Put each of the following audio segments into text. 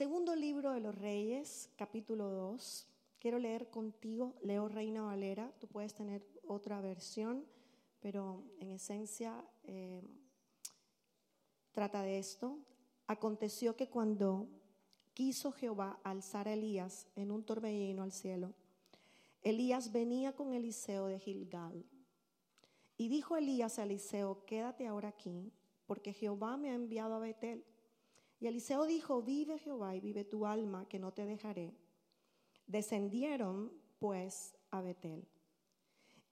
Segundo libro de los Reyes, capítulo 2. Quiero leer contigo, leo Reina Valera, tú puedes tener otra versión, pero en esencia eh, trata de esto. Aconteció que cuando quiso Jehová alzar a Elías en un torbellino al cielo, Elías venía con Eliseo de Gilgal. Y dijo Elías a Eliseo, quédate ahora aquí, porque Jehová me ha enviado a Betel. Y Eliseo dijo, vive Jehová y vive tu alma, que no te dejaré. Descendieron pues a Betel.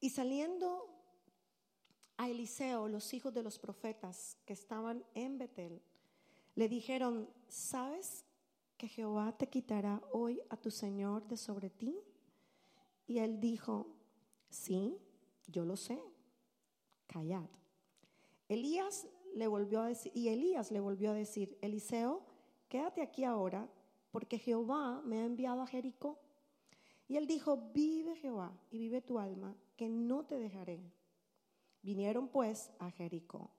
Y saliendo a Eliseo, los hijos de los profetas que estaban en Betel, le dijeron, ¿sabes que Jehová te quitará hoy a tu Señor de sobre ti? Y él dijo, sí, yo lo sé, callad. Elías le volvió a decir, y Elías le volvió a decir, Eliseo, quédate aquí ahora, porque Jehová me ha enviado a Jericó. Y él dijo, vive Jehová y vive tu alma, que no te dejaré. Vinieron pues a Jericó.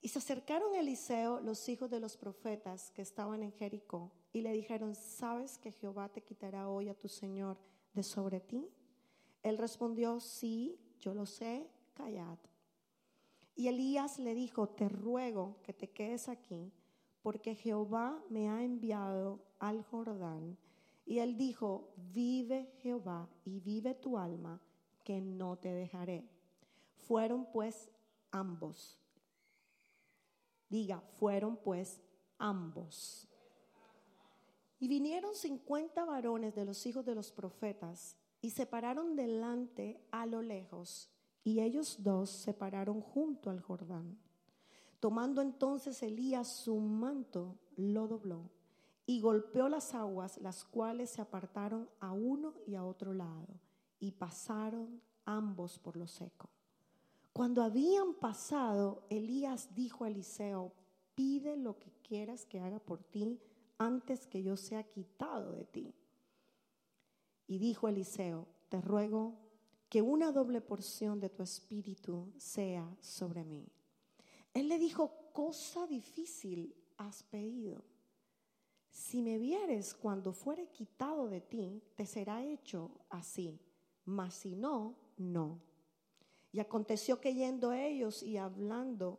Y se acercaron a Eliseo los hijos de los profetas que estaban en Jericó y le dijeron, ¿sabes que Jehová te quitará hoy a tu Señor de sobre ti? Él respondió, sí, yo lo sé, callad. Y Elías le dijo, te ruego que te quedes aquí, porque Jehová me ha enviado al Jordán. Y él dijo, vive Jehová y vive tu alma, que no te dejaré. Fueron pues ambos Diga, fueron pues ambos. Y vinieron cincuenta varones de los hijos de los profetas y se pararon delante a lo lejos, y ellos dos se pararon junto al Jordán. Tomando entonces Elías su manto, lo dobló y golpeó las aguas, las cuales se apartaron a uno y a otro lado, y pasaron ambos por lo seco. Cuando habían pasado, Elías dijo a Eliseo, pide lo que quieras que haga por ti antes que yo sea quitado de ti. Y dijo Eliseo, te ruego que una doble porción de tu espíritu sea sobre mí. Él le dijo, cosa difícil has pedido. Si me vieres cuando fuere quitado de ti, te será hecho así, mas si no, no. Y aconteció que yendo ellos y hablando,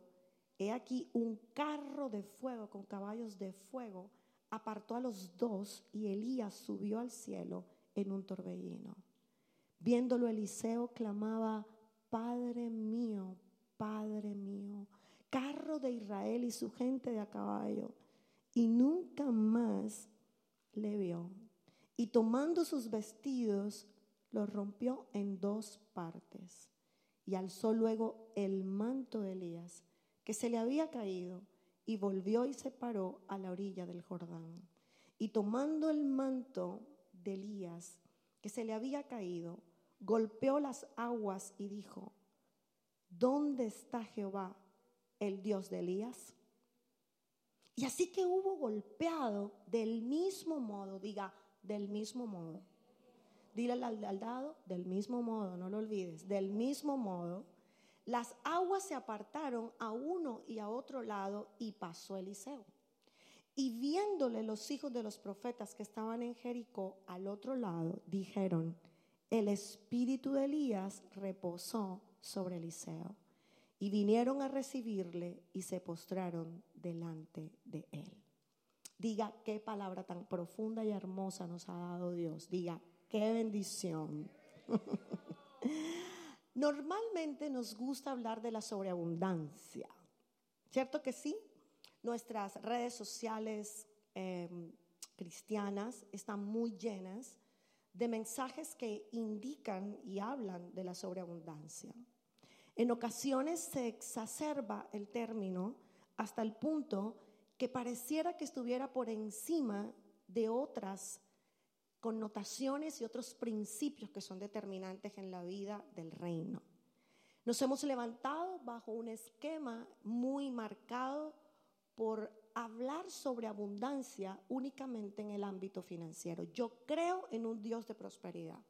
he aquí un carro de fuego con caballos de fuego apartó a los dos y Elías subió al cielo en un torbellino. Viéndolo Eliseo clamaba, Padre mío, Padre mío, carro de Israel y su gente de a caballo. Y nunca más le vio. Y tomando sus vestidos, los rompió en dos partes y alzó luego el manto de Elías, que se le había caído, y volvió y se paró a la orilla del Jordán. Y tomando el manto de Elías, que se le había caído, golpeó las aguas y dijo, ¿dónde está Jehová, el Dios de Elías? Y así que hubo golpeado del mismo modo, diga, del mismo modo dile al, dado, del mismo modo, no lo olvides, del mismo modo, las aguas se apartaron a uno y a otro lado y pasó Eliseo. Y viéndole los hijos de los profetas que estaban en Jericó al otro lado, dijeron, el espíritu de Elías reposó sobre Eliseo. Y vinieron a recibirle y se postraron delante de él. Diga qué palabra tan profunda y hermosa nos ha dado Dios. Diga, Qué bendición. Normalmente nos gusta hablar de la sobreabundancia, ¿cierto que sí? Nuestras redes sociales em, cristianas están muy llenas de mensajes que indican y hablan de la sobreabundancia. En ocasiones se exacerba el término hasta el punto que pareciera que estuviera por encima de otras connotaciones y otros principios que son determinantes en la vida del reino. Nos hemos levantado bajo un esquema muy marcado por hablar sobre abundancia únicamente en el ámbito financiero. Yo creo en un Dios de prosperidad.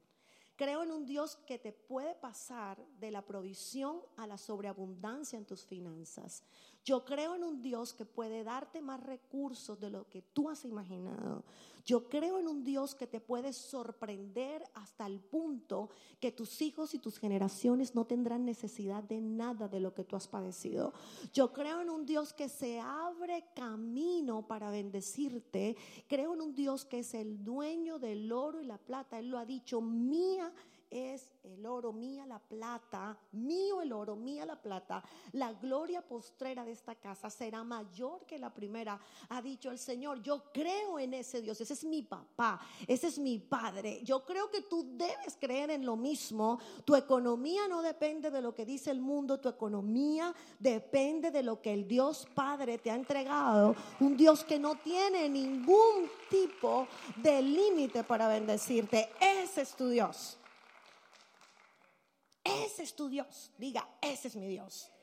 Creo en un Dios que te puede pasar de la provisión a la sobreabundancia en tus finanzas. Yo creo en un Dios que puede darte más recursos de lo que tú has imaginado. Yo creo en un Dios que te puede sorprender hasta el punto que tus hijos y tus generaciones no tendrán necesidad de nada de lo que tú has padecido. Yo creo en un Dios que se abre camino para bendecirte. Creo en un Dios que es el dueño del oro y la plata. Él lo ha dicho, mía es el oro, mía la plata, mío el oro, mía la plata. La gloria postrera de esta casa será mayor que la primera, ha dicho el Señor. Yo creo en ese Dios, ese es mi papá, ese es mi padre. Yo creo que tú debes creer en lo mismo. Tu economía no depende de lo que dice el mundo, tu economía depende de lo que el Dios Padre te ha entregado. Un Dios que no tiene ningún tipo de límite para bendecirte. Ese es tu Dios. Ese es tu Dios. Diga, ese es mi Dios.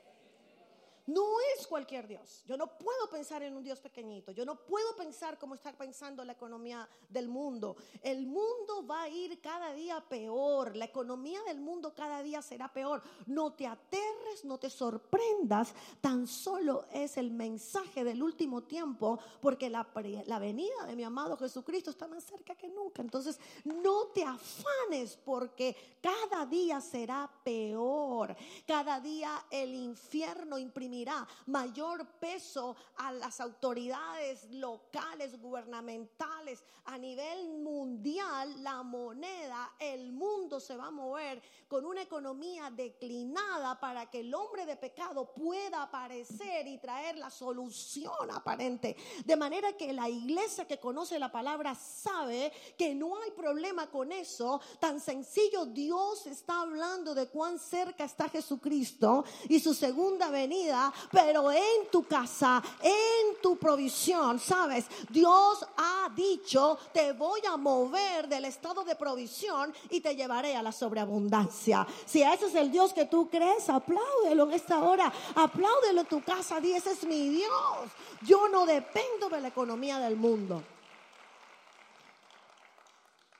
No es cualquier Dios. Yo no puedo pensar en un Dios pequeñito. Yo no puedo pensar como está pensando la economía del mundo. El mundo va a ir cada día peor. La economía del mundo cada día será peor. No te aterres, no te sorprendas. Tan solo es el mensaje del último tiempo porque la, la venida de mi amado Jesucristo está más cerca que nunca. Entonces, no te afanes porque cada día será peor. Cada día el infierno imprimirá mayor peso a las autoridades locales, gubernamentales, a nivel mundial, la moneda, el mundo se va a mover con una economía declinada para que el hombre de pecado pueda aparecer y traer la solución aparente. De manera que la iglesia que conoce la palabra sabe que no hay problema con eso. Tan sencillo, Dios está hablando de cuán cerca está Jesucristo y su segunda venida pero en tu casa, en tu provisión, ¿sabes? Dios ha dicho, te voy a mover del estado de provisión y te llevaré a la sobreabundancia. Si ese es el Dios que tú crees, apláudelo en esta hora, apláudelo en tu casa, di, ese es mi Dios. Yo no dependo de la economía del mundo.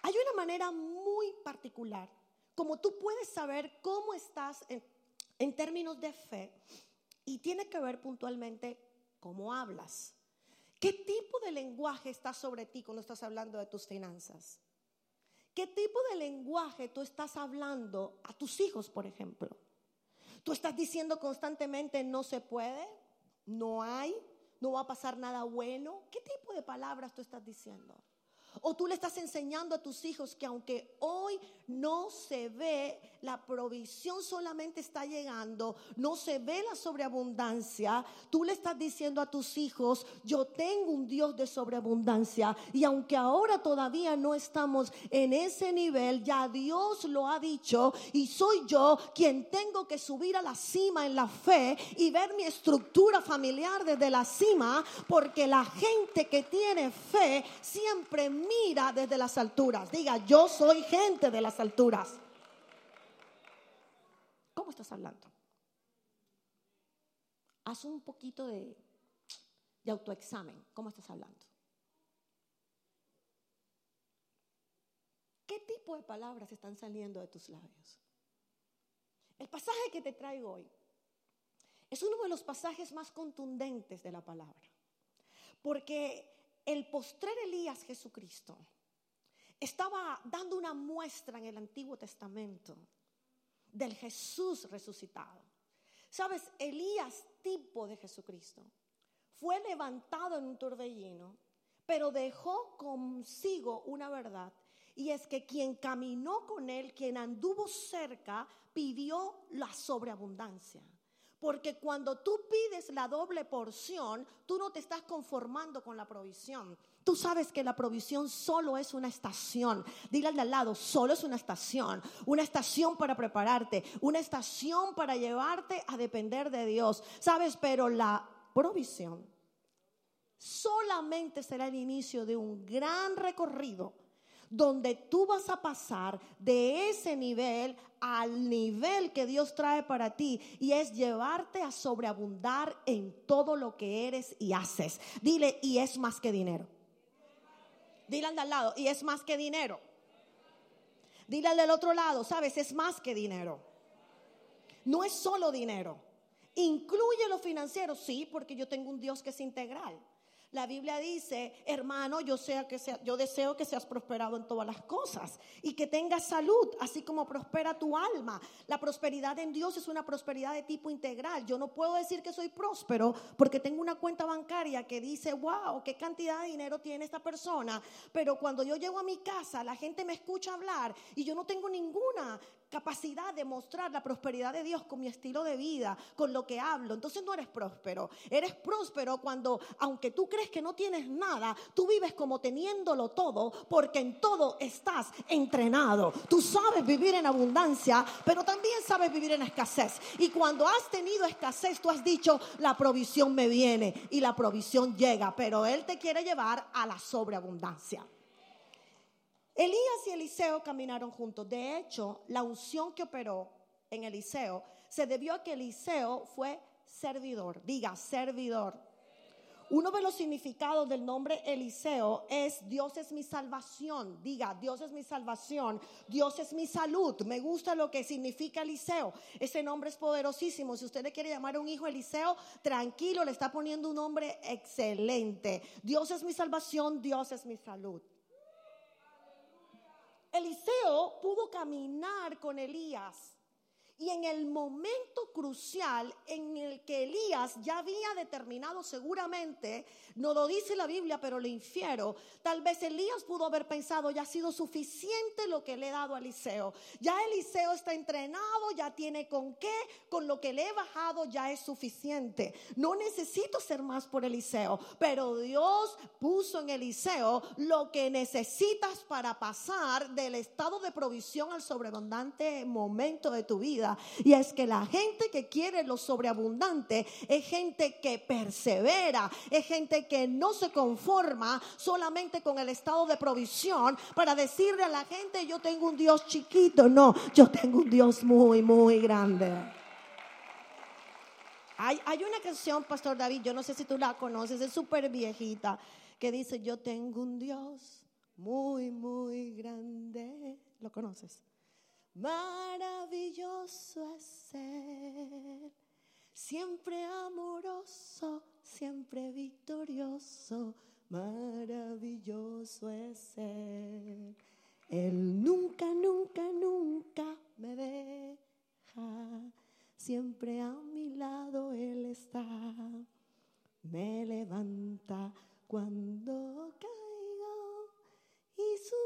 Hay una manera muy particular como tú puedes saber cómo estás en, en términos de fe y tiene que ver puntualmente cómo hablas. ¿Qué tipo de lenguaje está sobre ti cuando estás hablando de tus finanzas? ¿Qué tipo de lenguaje tú estás hablando a tus hijos, por ejemplo? ¿Tú estás diciendo constantemente no se puede? ¿No hay? ¿No va a pasar nada bueno? ¿Qué tipo de palabras tú estás diciendo? O tú le estás enseñando a tus hijos que aunque hoy no se ve la provisión solamente está llegando, no se ve la sobreabundancia, tú le estás diciendo a tus hijos, yo tengo un Dios de sobreabundancia y aunque ahora todavía no estamos en ese nivel, ya Dios lo ha dicho y soy yo quien tengo que subir a la cima en la fe y ver mi estructura familiar desde la cima, porque la gente que tiene fe siempre mira desde las alturas. Diga, yo soy gente de las alturas. ¿Cómo estás hablando? Haz un poquito de, autoexamen. ¿Cómo estás hablando? ¿Qué tipo de palabras están saliendo de tus labios? El pasaje que te traigo hoy es uno de los pasajes más contundentes de la palabra. Porque el postrer Elías Jesucristo estaba dando una muestra en el Antiguo Testamento del Jesús resucitado. Sabes, Elías, tipo de Jesucristo, fue levantado en un torbellino, pero dejó consigo una verdad. Y es que quien caminó con él, quien anduvo cerca, pidió la sobreabundancia. Porque cuando tú pides la doble porción, tú no te estás conformando con la provisión. Tú sabes que la provisión solo es una estación. Dile al de al lado, solo es una estación. Una estación para prepararte, una estación para llevarte a depender de Dios. Sabes, pero la provisión solamente será el inicio de un gran recorrido donde tú vas a pasar de ese nivel al nivel que Dios trae para ti y es llevarte a sobreabundar en todo lo que eres y haces. Dile, y es más que dinero. Dile al de al lado, y es más que dinero. Dile al del otro lado, sabes, es más que dinero. No es solo dinero, ¿Incluye lo financiero? Sí, porque yo tengo un Dios que es integral. La Biblia dice, hermano, yo, deseo que seas prosperado en todas las cosas y que tengas salud, así como prospera tu alma. La prosperidad en Dios es una prosperidad de tipo integral. Yo no puedo decir que soy próspero porque tengo una cuenta bancaria que dice, wow, qué cantidad de dinero tiene esta persona. Pero cuando yo llego a mi casa, la gente me escucha hablar y yo no tengo ninguna capacidad de mostrar la prosperidad de Dios con mi estilo de vida, con lo que hablo. Entonces no eres próspero. Eres próspero cuando, aunque tú crees que no tienes nada, tú vives como teniéndolo todo, porque en todo estás entrenado. Tú sabes vivir en abundancia, pero también sabes vivir en escasez. Y cuando has tenido escasez, tú has dicho, la provisión me viene y la provisión llega, pero Él te quiere llevar a la sobreabundancia. Elías y Eliseo caminaron juntos. De hecho, la unción que operó en Eliseo se debió a que Eliseo fue servidor. Diga, servidor. Uno de los significados del nombre Eliseo es Dios es mi salvación. Diga, Dios es mi salvación. Dios es mi salud. Me gusta lo que significa Eliseo. Ese nombre es poderosísimo. Si usted le quiere llamar a un hijo Eliseo, tranquilo, le está poniendo un nombre excelente. Dios es mi salvación. Dios es mi salud. Eliseo pudo caminar con Elías y en el momento crucial en el que Elías ya había determinado seguramente, no lo dice la Biblia, pero lo infiero, tal vez Elías pudo haber pensado, ya ha sido suficiente lo que le he dado a Eliseo. Ya Eliseo está entrenado, ya tiene con qué, con lo que le he bajado ya es suficiente. No necesito ser más por Eliseo, pero Dios puso en Eliseo lo que necesitas para pasar del estado de provisión al sobreabundante momento de tu vida y es que la gente que quiere lo sobreabundante es gente que persevera, es gente que no se conforma solamente con el estado de provisión para decirle a la gente yo tengo un Dios chiquito, no, yo tengo un Dios muy, muy grande. Hay, hay una canción, Pastor David, yo no sé si tú la conoces, es súper viejita, que dice, yo tengo un Dios muy, muy grande. ¿Lo conoces? Maravilloso es Él, siempre amoroso, siempre victorioso. Maravilloso es Él. Él nunca, nunca, nunca me deja. Siempre a mi lado Él está. Me levanta cuando caigo y su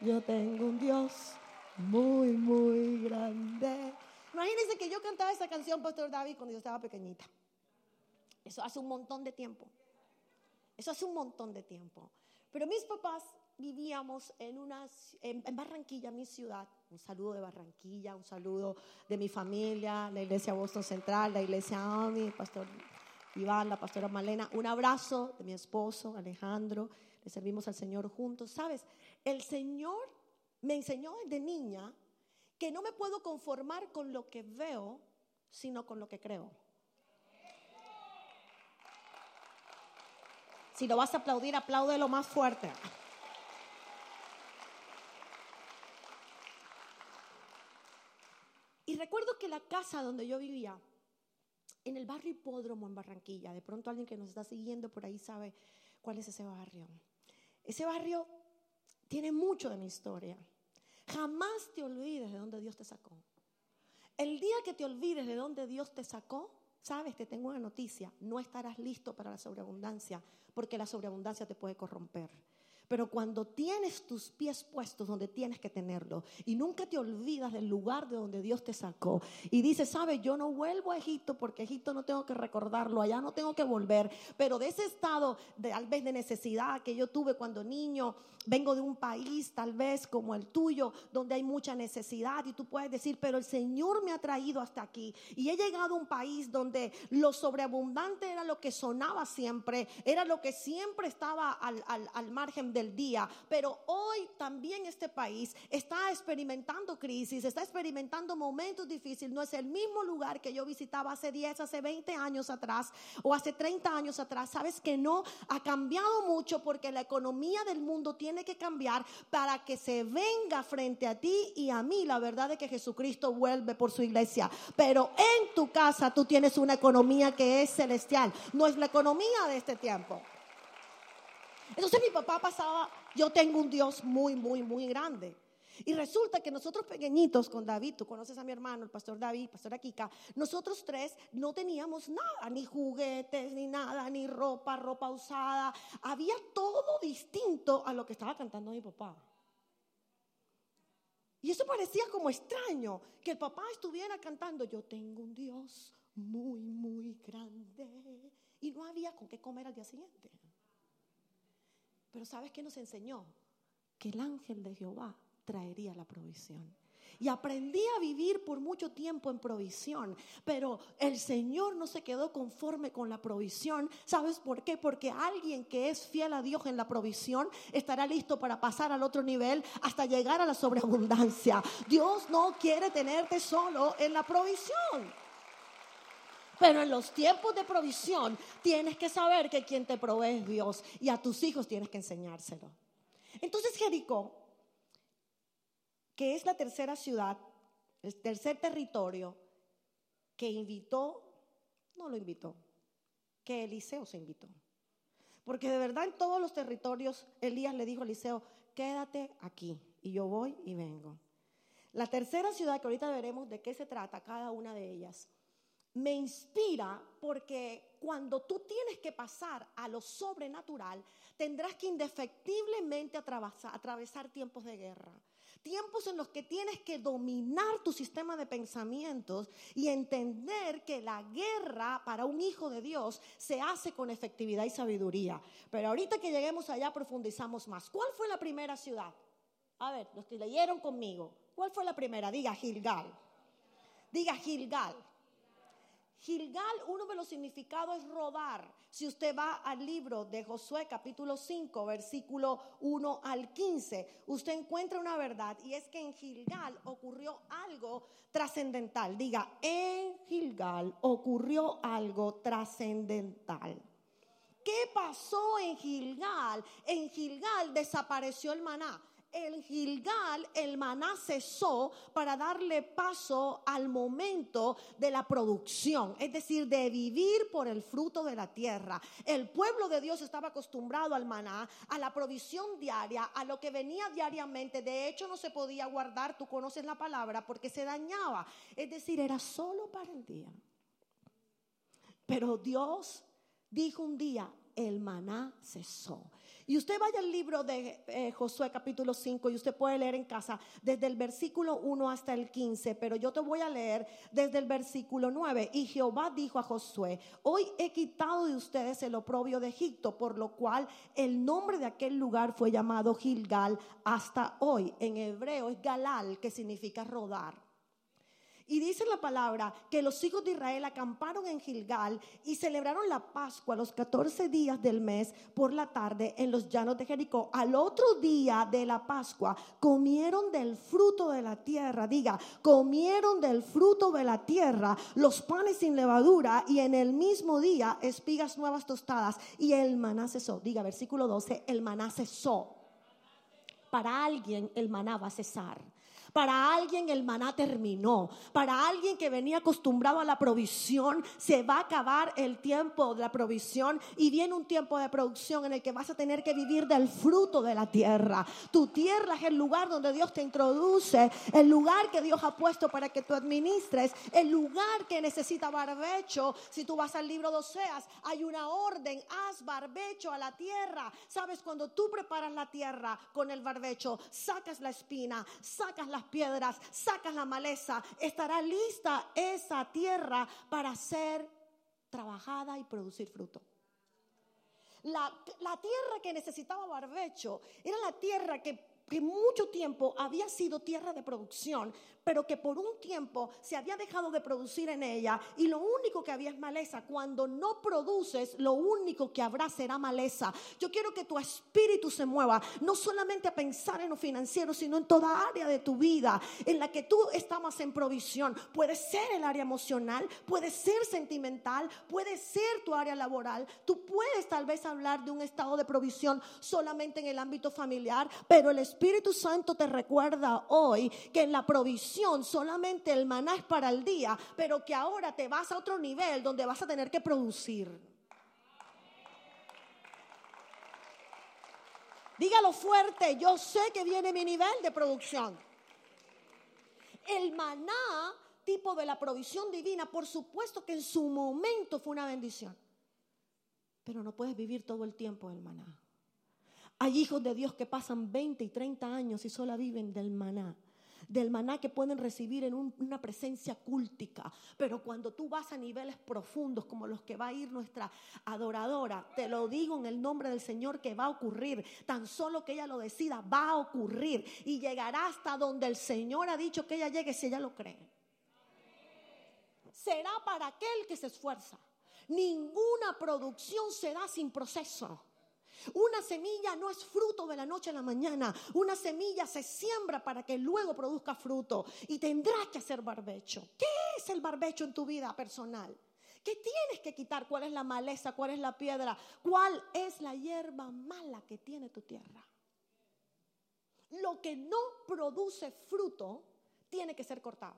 Yo tengo un Dios muy, muy grande. Imagínense que yo cantaba esa canción, Pastor David, cuando yo estaba pequeñita. Eso hace un montón de tiempo. Eso hace un montón de tiempo. Pero mis papás vivíamos en, en, Barranquilla, mi ciudad. Un saludo de Barranquilla, un saludo de mi familia, la iglesia Boston Central, la iglesia AMI, Pastor Iván, la pastora Malena. Un abrazo de mi esposo, Alejandro. Le servimos al Señor juntos. ¿Sabes? El Señor me enseñó desde niña que no me puedo conformar con lo que veo, sino con lo que creo. Si lo vas a aplaudir, lo más fuerte. Y recuerdo que la casa donde yo vivía, en el barrio Hipódromo en Barranquilla, de pronto alguien que nos está siguiendo por ahí sabe cuál es ese barrio. Ese barrio tiene mucho de mi historia. Jamás te olvides de dónde Dios te sacó. El día que te olvides de dónde Dios te sacó, sabes, te tengo una noticia, no estarás listo para la sobreabundancia, porque la sobreabundancia te puede corromper. Pero cuando tienes tus pies puestos donde tienes que tenerlo y nunca te olvidas del lugar de donde Dios te sacó y dices, sabes, yo no vuelvo a Egipto porque Egipto no tengo que recordarlo, allá no tengo que volver, pero de ese estado de, tal vez de necesidad que yo tuve cuando niño, vengo de un país tal vez como el tuyo, donde hay mucha necesidad y tú puedes decir, pero el Señor me ha traído hasta aquí y he llegado a un país donde lo sobreabundante era lo que sonaba siempre, era lo que siempre estaba al, al margen de del día, pero hoy también este país está experimentando crisis, está experimentando momentos difíciles. No es el mismo lugar que yo visitaba hace 10, hace 20 años atrás o hace 30 años atrás. Sabes que no ha cambiado mucho porque la economía del mundo tiene que cambiar para que se venga frente a ti y a mí la verdad de que Jesucristo vuelve por su iglesia. Pero en tu casa tú tienes una economía que es celestial, no es la economía de este tiempo. Entonces mi papá pasaba, yo tengo un Dios muy, muy, muy grande. Y resulta que nosotros pequeñitos con David, tú conoces a mi hermano, el pastor David, pastor Kika, nosotros tres no teníamos nada, ni juguetes, ni nada, ni ropa, ropa usada. Había todo distinto a lo que estaba cantando mi papá. Y eso parecía como extraño, que el papá estuviera cantando, yo tengo un Dios muy, muy grande. Y no había con qué comer al día siguiente. Pero ¿sabes qué nos enseñó? Que el ángel de Jehová traería la provisión. Y aprendí a vivir por mucho tiempo en provisión, pero el Señor no se quedó conforme con la provisión. ¿Sabes por qué? Porque alguien que es fiel a Dios en la provisión estará listo para pasar al otro nivel hasta llegar a la sobreabundancia. Dios no quiere tenerte solo en la provisión. Pero en los tiempos de provisión tienes que saber que quien te provee es Dios y a tus hijos tienes que enseñárselo. Entonces Jericó, que es la tercera ciudad, el tercer territorio que invitó, no lo invitó, que Eliseo se invitó. Porque de verdad en todos los territorios Elías le dijo a Eliseo, quédate aquí y yo voy y vengo. La tercera ciudad, que ahorita veremos de qué se trata cada una de ellas, me inspira porque cuando tú tienes que pasar a lo sobrenatural, tendrás que indefectiblemente atravesar, tiempos de guerra. Tiempos en los que tienes que dominar tu sistema de pensamientos y entender que la guerra para un hijo de Dios se hace con efectividad y sabiduría. Pero ahorita que lleguemos allá profundizamos más. ¿Cuál fue la primera ciudad? A ver, los que leyeron conmigo. ¿Cuál fue la primera? Diga Gilgal. Diga Gilgal. Gilgal, uno de los significados es rodar. Si usted va al libro de Josué capítulo 5, versículo 1 al 15, usted encuentra una verdad y es que en Gilgal ocurrió algo trascendental. Diga, en Gilgal ocurrió algo trascendental. ¿Qué pasó en Gilgal? En Gilgal desapareció el maná en Gilgal el maná cesó para darle paso al momento de la producción, es decir, de vivir por el fruto de la tierra. El pueblo de Dios estaba acostumbrado al maná, a la provisión diaria, a lo que venía diariamente. De hecho, no se podía guardar, tú conoces la palabra, porque se dañaba. Es decir, era solo para el día. Pero Dios dijo un día, el maná cesó. Y usted vaya al libro de eh, Josué capítulo 5 y usted puede leer en casa desde el versículo 1 hasta el 15, pero yo te voy a leer desde el versículo 9. Y Jehová dijo a Josué, hoy he quitado de ustedes el oprobio de Egipto, por lo cual el nombre de aquel lugar fue llamado Gilgal hasta hoy. En hebreo es Galal, que significa rodar. Y dice la palabra que los hijos de Israel acamparon en Gilgal y celebraron la Pascua los 14 días del mes por la tarde en los llanos de Jericó. Al otro día de la Pascua comieron del fruto de la tierra, diga, comieron del fruto de la tierra los panes sin levadura y en el mismo día espigas nuevas tostadas y el maná cesó. Diga, versículo 12, el maná cesó. Para alguien el maná va a cesar. Para alguien el maná terminó. Para alguien que venía acostumbrado a la provisión, se va a acabar el tiempo de la provisión y viene un tiempo de producción en el que vas a tener que vivir del fruto de la tierra. Tu tierra es el lugar donde Dios te introduce, el lugar que Dios ha puesto para que tú administres, el lugar que necesita barbecho. Si tú vas al libro de Oseas, hay una orden, haz barbecho a la tierra. Sabes, cuando tú preparas la tierra con el barbecho, sacas la espina, sacas la piedras, sacas la maleza, estará lista esa tierra para ser trabajada y producir fruto. La, la, tierra que necesitaba barbecho era la tierra que que mucho tiempo había sido tierra de producción, pero que por un tiempo se había dejado de producir en ella y lo único que había es maleza. Cuando no produces, lo único que habrá será maleza. Yo quiero que tu espíritu se mueva, no solamente a pensar en lo financiero, sino en toda área de tu vida en la que tú estamos en provisión. Puede ser el área emocional, puede ser sentimental, puede ser tu área laboral. Tú puedes tal vez hablar de un estado de provisión solamente en el ámbito familiar, pero el Espíritu Santo te recuerda hoy que en la provisión solamente el maná es para el día, pero que ahora te vas a otro nivel donde vas a tener que producir. Dígalo fuerte, yo sé que viene mi nivel de producción. El maná, tipo de la provisión divina, por supuesto que en su momento fue una bendición. Pero no puedes vivir todo el tiempo del maná. Hay hijos de Dios que pasan 20 y 30 años y solo viven del maná del maná que pueden recibir en una presencia cúltica. Pero cuando tú vas a niveles profundos como los que va a ir nuestra adoradora, te lo digo en el nombre del Señor que va a ocurrir. Tan solo que ella lo decida, va a ocurrir. Y llegará hasta donde el Señor ha dicho que ella llegue si ella lo cree. Será para aquel que se esfuerza. Ninguna producción será sin proceso. Una semilla no es fruto de la noche a la mañana. Una semilla se siembra para que luego produzca fruto. Y tendrás que hacer barbecho. ¿Qué es el barbecho en tu vida personal? ¿Qué tienes que quitar? ¿Cuál es la maleza? ¿Cuál es la piedra? ¿Cuál es la hierba mala que tiene tu tierra? Lo que no produce fruto tiene que ser cortado.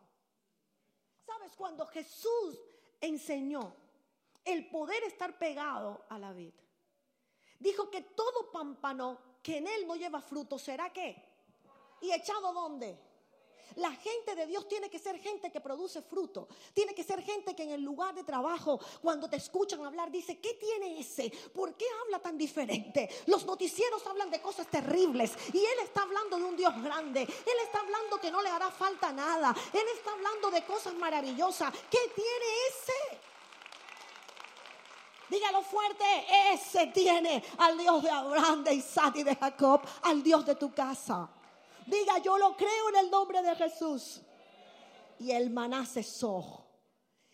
¿Sabes? Cuando Jesús enseñó el poder estar pegado a la vid, dijo que todo pámpano que en él no lleva fruto será qué? ¿Y echado dónde? La gente de Dios tiene que ser gente que produce fruto. Tiene que ser gente que en el lugar de trabajo, cuando te escuchan hablar, dice, ¿qué tiene ese? ¿Por qué habla tan diferente? Los noticieros hablan de cosas terribles y él está hablando de un Dios grande. Él está hablando que no le hará falta nada. Él está hablando de cosas maravillosas. ¿Qué tiene ese? Dígalo fuerte, ese tiene al Dios de Abraham, de Isaac y de Jacob, al Dios de tu casa. Diga, yo lo creo en el nombre de Jesús. Y el maná cesó.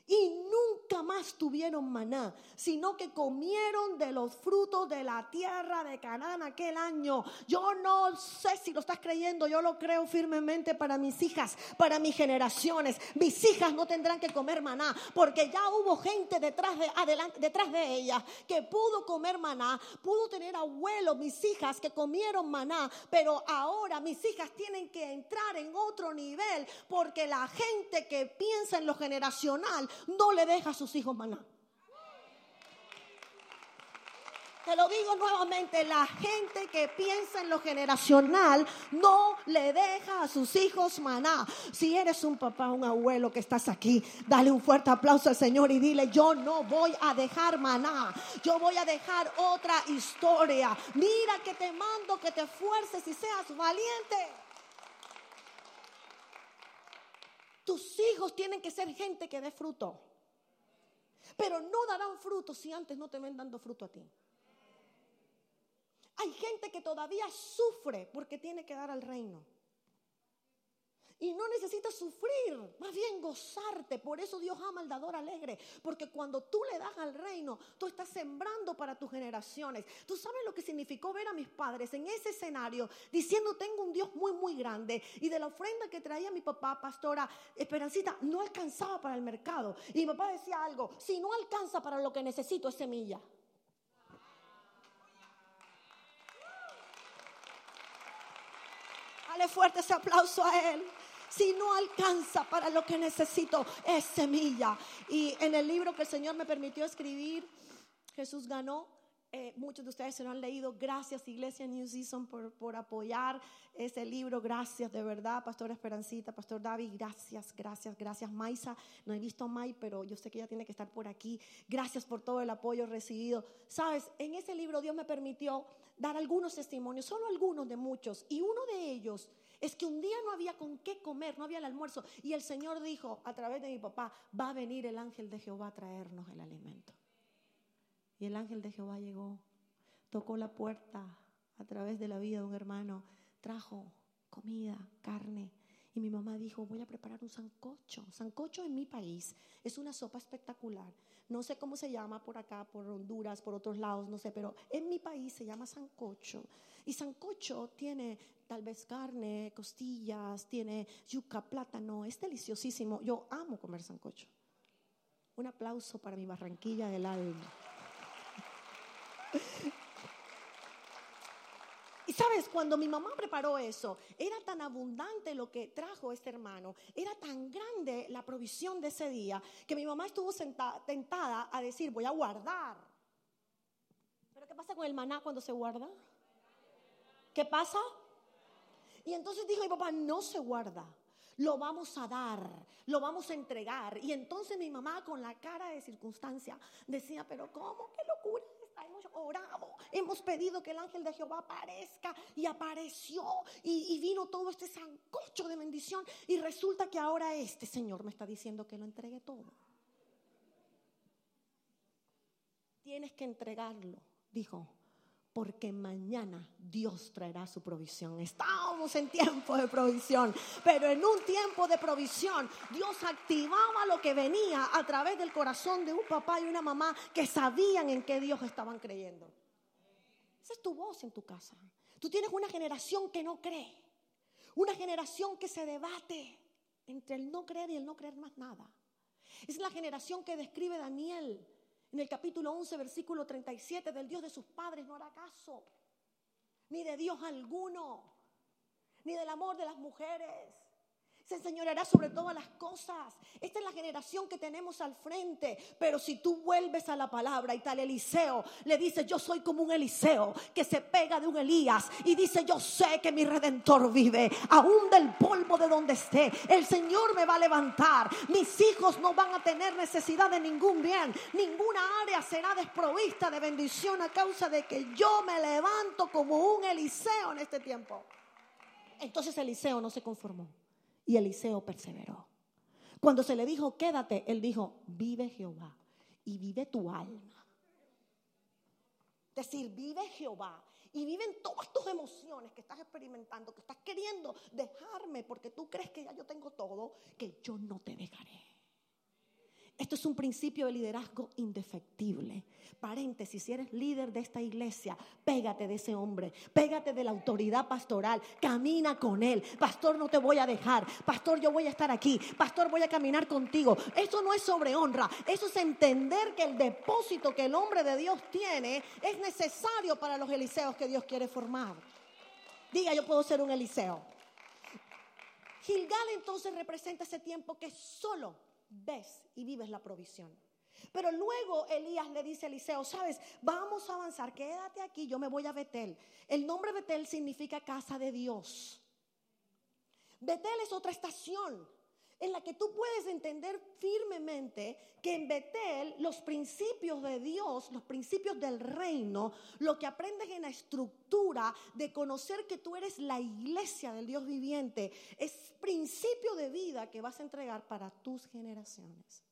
Y nunca más tuvieron maná, sino que comieron de los frutos de la tierra de Canaán aquel año. Yo no sé si lo estás creyendo, yo lo creo firmemente para mis hijas, para mis generaciones. Mis hijas no tendrán que comer maná, porque ya hubo gente detrás de, adelante, detrás de ellas que pudo comer maná, pudo tener abuelos, mis hijas que comieron maná, pero ahora mis hijas tienen que entrar en otro nivel, porque la gente que piensa en lo generacional no le deja sus hijos maná. Te lo digo nuevamente, la gente que piensa en lo generacional no le deja a sus hijos maná. Si eres un papá, un abuelo que estás aquí, dale un fuerte aplauso al Señor y dile, yo no voy a dejar maná, yo voy a dejar otra historia. Mira que te mando que te esfuerces y seas valiente. Tus hijos tienen que ser gente que dé fruto. Pero no darán fruto si antes no te ven dando fruto a ti. Hay gente que todavía sufre porque tiene que dar al reino. Y no necesitas sufrir, más bien gozarte. Por eso Dios ama al dador alegre. Porque cuando tú le das al reino, tú estás sembrando para tus generaciones. Tú sabes lo que significó ver a mis padres en ese escenario diciendo, tengo un Dios muy, muy grande. Y de la ofrenda que traía mi papá, pastora Esperancita, no alcanzaba para el mercado. Y mi papá decía algo, si no alcanza para lo que necesito es semilla. Dale fuerte ese aplauso a él si no alcanza para lo que necesito, es semilla. Y en el libro que el Señor me permitió escribir, Jesús ganó. Eh, muchos de ustedes se lo han leído. Gracias, Iglesia New Season, por, por apoyar ese libro. Gracias, de verdad, Pastor Esperancita, Pastor David. Gracias, gracias, gracias, Maisa. No he visto a Mai, pero yo sé que ella tiene que estar por aquí. Gracias por todo el apoyo recibido. Sabes, en ese libro Dios me permitió dar algunos testimonios, solo algunos de muchos. Y uno de ellos es que un día no había con qué comer, no había el almuerzo. Y el Señor dijo a través de mi papá, va a venir el ángel de Jehová a traernos el alimento. Y el ángel de Jehová llegó, tocó la puerta a través de la vida de un hermano trajo comida, carne. Y mi mamá dijo, voy a preparar un sancocho. Sancocho en mi país es una sopa espectacular. No sé cómo se llama por acá, por Honduras, por otros lados, no sé, pero en mi país se llama sancocho. Y sancocho tiene tal vez carne, costillas, tiene yuca, plátano, es deliciosísimo. Yo amo comer sancocho. Un aplauso para mi Barranquilla del alma. Sabes, cuando mi mamá preparó eso, era tan abundante lo que trajo este hermano, era tan grande la provisión de ese día, que mi mamá estuvo tentada a decir, voy a guardar. Pero ¿qué pasa con el maná cuando se guarda? ¿Qué pasa? Y entonces dijo mi papá, no se guarda, lo vamos a dar, lo vamos a entregar. Y entonces mi mamá con la cara de circunstancia decía, pero ¿cómo? ¿Qué locura? Orado, hemos pedido que el ángel de Jehová aparezca. Y apareció. Y, y vino todo este sancocho de bendición. Y resulta que ahora este Señor me está diciendo que lo entregue todo. Tienes que entregarlo, dijo porque mañana Dios traerá su provisión. Estábamos en tiempo de provisión, pero en un tiempo de provisión Dios activaba lo que venía a través del corazón de un papá y una mamá que sabían en qué Dios estaban creyendo. Esa es tu voz en tu casa. Tú tienes una generación que no cree, una generación que se debate entre el no creer y el no creer más nada. Es la generación que describe Daniel en el capítulo 11, versículo 37, del Dios de sus padres no hará caso, ni de Dios alguno, ni del amor de las mujeres, se enseñoreará sobre todas las cosas. Esta es la generación que tenemos al frente. Pero si tú vuelves a la palabra y tal Eliseo le dice, yo soy como un Eliseo que se pega de un Elías y dice, yo sé que mi redentor vive, aún del polvo de donde esté. El Señor me va a levantar. Mis hijos no van a tener necesidad de ningún bien. Ninguna área será desprovista de bendición a causa de que yo me levanto como un Eliseo en este tiempo. Entonces Eliseo no se conformó. Y Eliseo perseveró. Cuando se le dijo, quédate, él dijo, vive Jehová y vive tu alma. Es decir, vive Jehová y viven todas tus emociones que estás experimentando, que estás queriendo dejarme porque tú crees que ya yo tengo todo, que yo no te dejaré. Esto es un principio de liderazgo indefectible. Paréntesis, si eres líder de esta iglesia, pégate de ese hombre, pégate de la autoridad pastoral, camina con él. Pastor, no te voy a dejar. Pastor, yo voy a estar aquí. Pastor, voy a caminar contigo. Eso no es sobre honra, eso es entender que el depósito que el hombre de Dios tiene es necesario para los Eliseos que Dios quiere formar. Diga, yo puedo ser un Eliseo. Gilgal entonces representa ese tiempo que solo ves y vives la provisión. Pero luego Elías le dice a Eliseo, sabes, vamos a avanzar, quédate aquí, yo me voy a Betel. El nombre Betel significa casa de Dios. Betel es otra estación en la que tú puedes entender firmemente que en Betel los principios de Dios, los principios del reino, lo que aprendes en la estructura de conocer que tú eres la iglesia del Dios viviente, es principio de vida que vas a entregar para tus generaciones.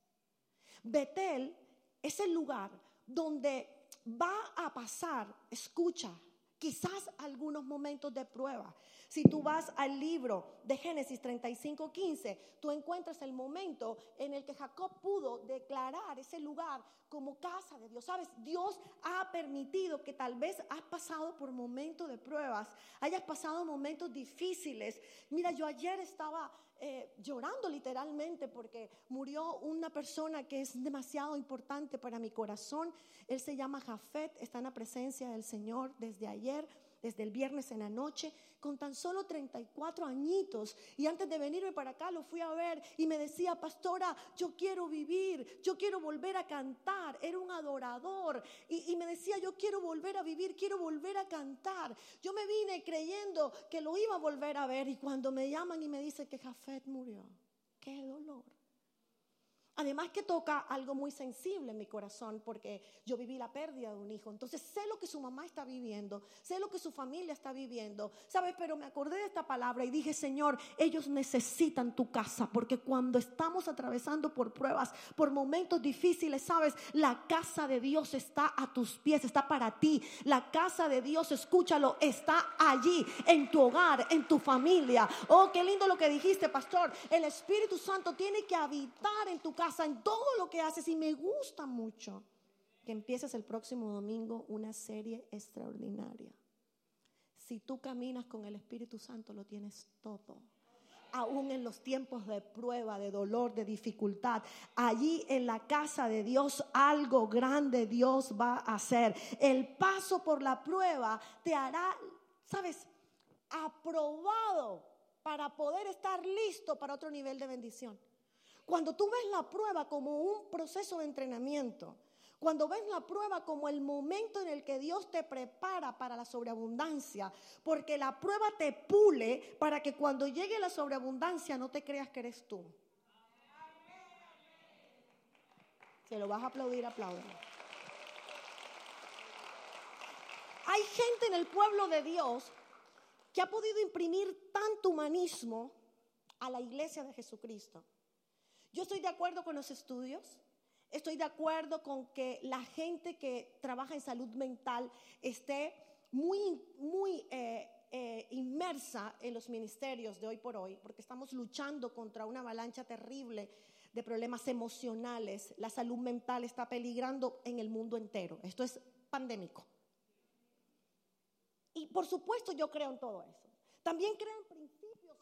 Betel es el lugar donde va a pasar, escucha, quizás algunos momentos de prueba. Si tú vas al libro de Génesis 35, 15, tú encuentras el momento en el que Jacob pudo declarar ese lugar como casa de Dios. Sabes, Dios ha permitido que tal vez has pasado por momentos de pruebas, hayas pasado momentos difíciles. Mira, yo ayer estaba eh, llorando literalmente porque murió una persona que es demasiado importante para mi corazón. Él se llama Jafet, está en la presencia del Señor desde ayer desde el viernes en la noche, con tan solo 34 añitos. Y antes de venirme para acá lo fui a ver y me decía, pastora, yo quiero vivir, yo quiero volver a cantar. Era un adorador. Y, me decía, yo quiero volver a vivir, quiero volver a cantar. Yo me vine creyendo que lo iba a volver a ver y cuando me llaman y me dicen que Jafet murió, qué dolor. Además que toca algo muy sensible en mi corazón porque yo viví la pérdida de un hijo. Entonces sé lo que su mamá está viviendo, sé lo que su familia está viviendo. ¿Sabes? Pero me acordé de esta palabra y dije, Señor, ellos necesitan tu casa porque cuando estamos atravesando por pruebas, por momentos difíciles, ¿sabes? La casa de Dios está a tus pies, está para ti. La casa de Dios, escúchalo, está allí, en tu hogar, en tu familia. Oh, qué lindo lo que dijiste, pastor. El Espíritu Santo tiene que habitar en tu casa en todo lo que haces y me gusta mucho que empieces el próximo domingo una serie extraordinaria. Si tú caminas con el Espíritu Santo, lo tienes todo. Aún en los tiempos de prueba, de dolor, de dificultad, allí en la casa de Dios algo grande Dios va a hacer. El paso por la prueba te hará, sabes, aprobado para poder estar listo para otro nivel de bendición. Cuando tú ves la prueba como un proceso de entrenamiento, cuando ves la prueba como el momento en el que Dios te prepara para la sobreabundancia, porque la prueba te pule para que cuando llegue la sobreabundancia no te creas que eres tú. Se lo vas a aplaudir, aplaudir. Hay gente en el pueblo de Dios que ha podido imprimir tanto humanismo a la iglesia de Jesucristo yo estoy de acuerdo con los estudios, estoy de acuerdo con que la gente que trabaja en salud mental esté muy, muy eh, eh, inmersa en los ministerios de hoy por hoy, porque estamos luchando contra una avalancha terrible de problemas emocionales. La salud mental está peligrando en el mundo entero. Esto es pandémico. Y por supuesto yo creo en todo eso. También creo en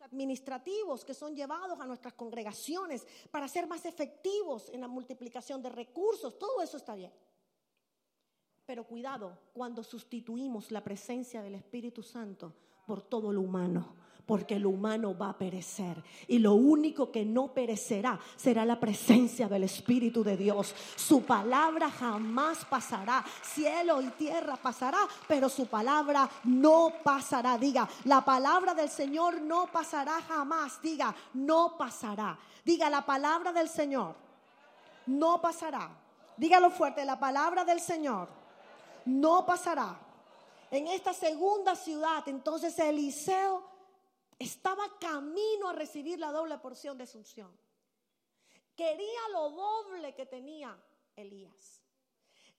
administrativos que son llevados a nuestras congregaciones para ser más efectivos en la multiplicación de recursos. Todo eso está bien. Pero cuidado cuando sustituimos la presencia del Espíritu Santo por todo lo humano porque lo humano va a perecer. Y lo único que no perecerá será la presencia del Espíritu de Dios. Su palabra jamás pasará. Cielo y tierra pasará, pero su palabra no pasará. Diga, la palabra del Señor no pasará jamás. Diga, no pasará. Diga, la palabra del Señor no pasará. Dígalo fuerte, la palabra del Señor no pasará. En esta segunda ciudad, entonces Eliseo estaba camino a recibir la doble porción de asunción. Quería lo doble que tenía Elías.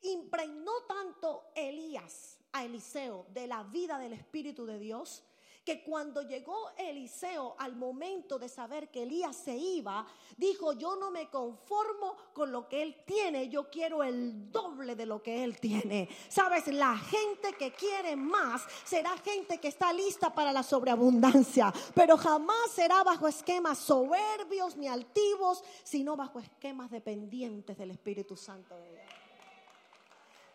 Impregnó tanto Elías a Eliseo de la vida del Espíritu de Dios que cuando llegó Eliseo al momento de saber que Elías se iba, dijo, yo no me conformo con lo que él tiene, yo quiero el doble de lo que él tiene. Sabes, la gente que quiere más será gente que está lista para la sobreabundancia, pero jamás será bajo esquemas soberbios ni altivos, sino bajo esquemas dependientes del Espíritu Santo de Dios.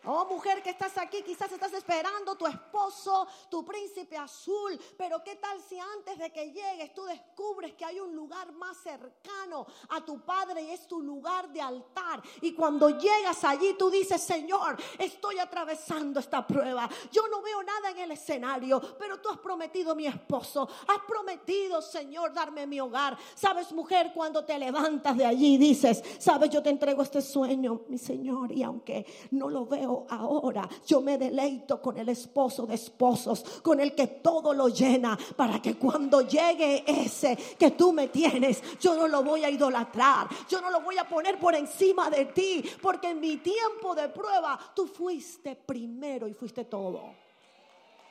Oh mujer que estás aquí, quizás estás esperando tu esposo, tu príncipe azul, pero ¿qué tal si antes de que llegues tú descubres que hay un lugar más cercano a tu padre y es tu lugar de altar? Y cuando llegas allí tú dices, Señor, estoy atravesando esta prueba. Yo no veo nada en el escenario, pero tú has prometido mi esposo, has prometido, Señor, darme mi hogar. Sabes, mujer, cuando te levantas de allí dices, sabes, yo te entrego este sueño, mi Señor, y aunque no lo veo, ahora yo me deleito con el esposo de esposos, con el que todo lo llena, para que cuando llegue ese que tú me tienes, yo no lo voy a idolatrar, yo no lo voy a poner por encima de ti, porque en mi tiempo de prueba tú fuiste primero y fuiste todo.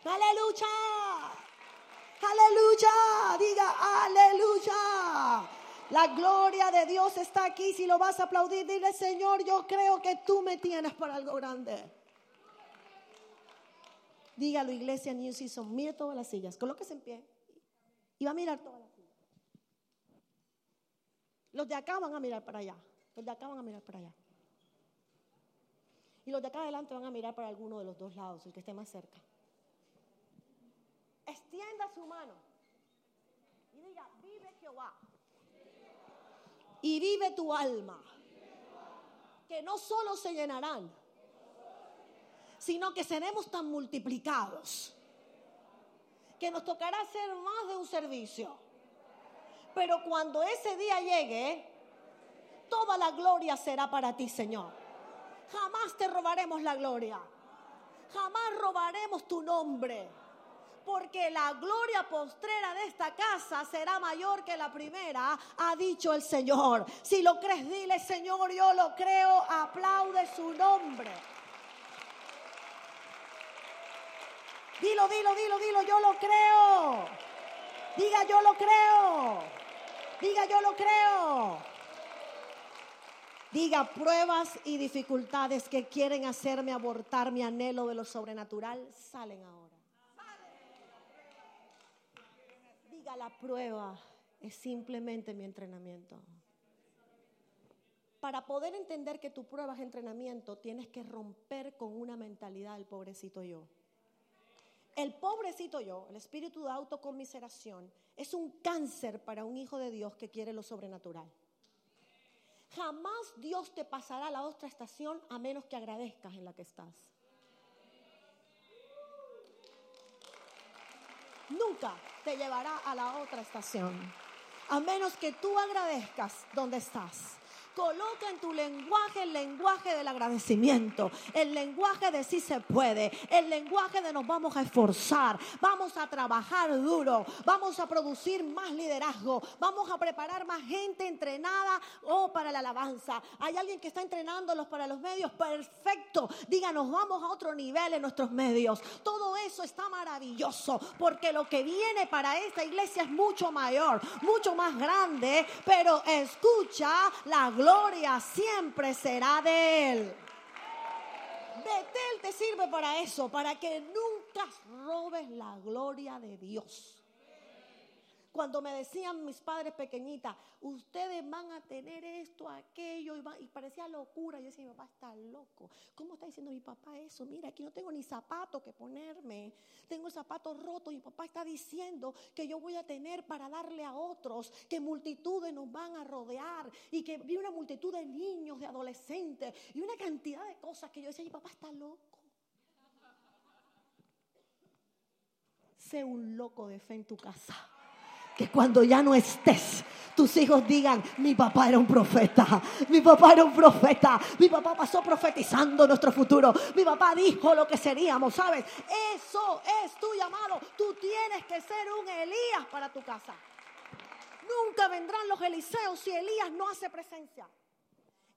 Aleluya. Aleluya. Diga aleluya. La gloria de Dios está aquí. Si lo vas a aplaudir, dile, Señor, yo creo que tú me tienes para algo grande. Dígalo, iglesia New Season. Mire todas las sillas. Colóquese en pie. Y va a mirar todas las sillas. Los de acá van a mirar para allá. Los de acá van a mirar para allá. Y los de acá adelante van a mirar para alguno de los dos lados, el que esté más cerca. Extienda su mano. Y diga, vive Jehová y vive tu alma. Que no solo se llenarán, sino que seremos tan multiplicados que nos tocará hacer más de un servicio. Pero cuando ese día llegue, Toda la gloria será para ti, Señor. Jamás te robaremos la gloria. Jamás robaremos tu nombre. Porque la gloria postrera de esta casa será mayor que la primera, ha dicho el Señor. Si lo crees, dile, Señor, yo lo creo, aplaude su nombre. Dilo, dilo, dilo, dilo, yo lo creo. Diga, yo lo creo. Diga, yo lo creo. Diga, pruebas y dificultades que quieren hacerme abortar mi anhelo de lo sobrenatural salen ahora. Diga, la prueba es simplemente mi entrenamiento. Para poder entender que tu prueba es entrenamiento, tienes que romper con una mentalidad del pobrecito yo. El pobrecito yo, el espíritu de autocomiseración, es un cáncer para un hijo de Dios que quiere lo sobrenatural. Jamás Dios te pasará la otra estación a menos que agradezcas en la que estás. Nunca te llevará a la otra estación, a menos que tú agradezcas donde estás. Coloca en tu lenguaje el lenguaje del agradecimiento, el lenguaje de si se puede, el lenguaje de nos vamos a esforzar, vamos a trabajar duro, vamos a producir más liderazgo, vamos a preparar más gente entrenada o oh, para la alabanza. Hay alguien que está entrenándolos para los medios, perfecto. Díganos, vamos a otro nivel en nuestros medios. Todo eso está maravilloso porque lo que viene para esta iglesia es mucho mayor, mucho más grande, pero escucha la gloria gloria siempre será de Él. Betel te sirve para eso, para que nunca robes la gloria de Dios. Cuando me decían mis padres pequeñitas, ustedes van a tener esto, aquello, y, parecía locura. Yo decía, mi papá está loco. ¿Cómo está diciendo mi papá eso? Mira, aquí no tengo ni zapato que ponerme. Tengo el zapato roto y mi papá está diciendo que yo voy a tener para darle a otros, que multitudes nos van a rodear y que vi una multitud de niños, de adolescentes y una cantidad de cosas que yo decía, mi papá está loco. Sé un loco de fe en tu casa que cuando ya no estés, tus hijos digan, mi papá era un profeta, mi papá era un profeta, mi papá pasó profetizando nuestro futuro, mi papá dijo lo que seríamos, ¿sabes? Eso es tu llamado, tú tienes que ser un Elías para tu casa. Nunca vendrán los Eliseos si Elías no hace presencia.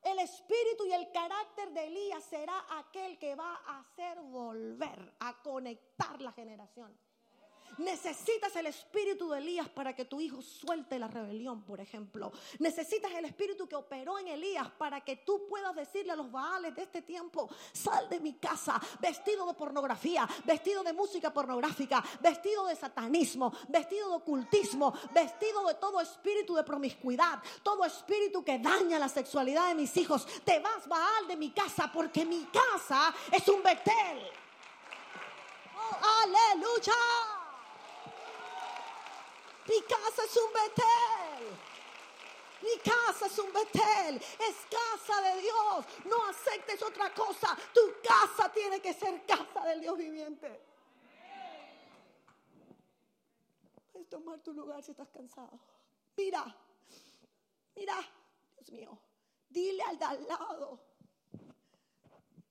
El espíritu y el carácter de Elías será aquel que va a hacer volver, a conectar la generación. Necesitas el espíritu de Elías para que tu hijo suelte la rebelión, por ejemplo. Necesitas el espíritu que operó en Elías para que tú puedas decirle a los baales de este tiempo, sal de mi casa vestido de pornografía, vestido de música pornográfica, vestido de satanismo, vestido de ocultismo, vestido de todo espíritu de promiscuidad, todo espíritu que daña la sexualidad de mis hijos. Te vas, Baal, de mi casa porque mi casa es un Betel. Oh, aleluya. Mi casa es un Betel. Mi casa es un Betel, es casa de Dios. No aceptes otra cosa. Tu casa tiene que ser casa del Dios viviente. Puedes tomar tu lugar si estás cansado. Mira, mira, Dios mío, dile al de al lado.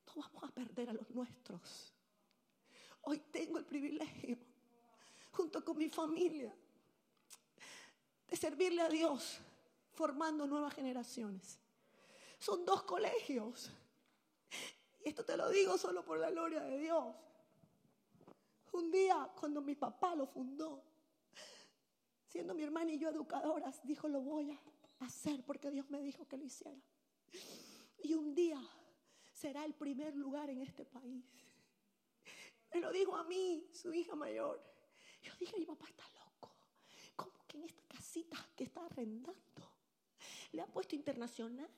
No vamos a perder a los nuestros. Hoy tengo el privilegio, junto con mi familia, de servirle a Dios formando nuevas generaciones. Son dos colegios. Y esto te lo digo solo por la gloria de Dios. Un día, cuando mi papá lo fundó, siendo mi hermana y yo educadoras, dijo, lo voy a hacer porque Dios me dijo que lo hiciera. Y un día será el primer lugar en este país. Me lo dijo a mí, su hija mayor. Yo dije, mi papá está loco. ¿Cómo que en esta que está arrendando. Le ha puesto internacional.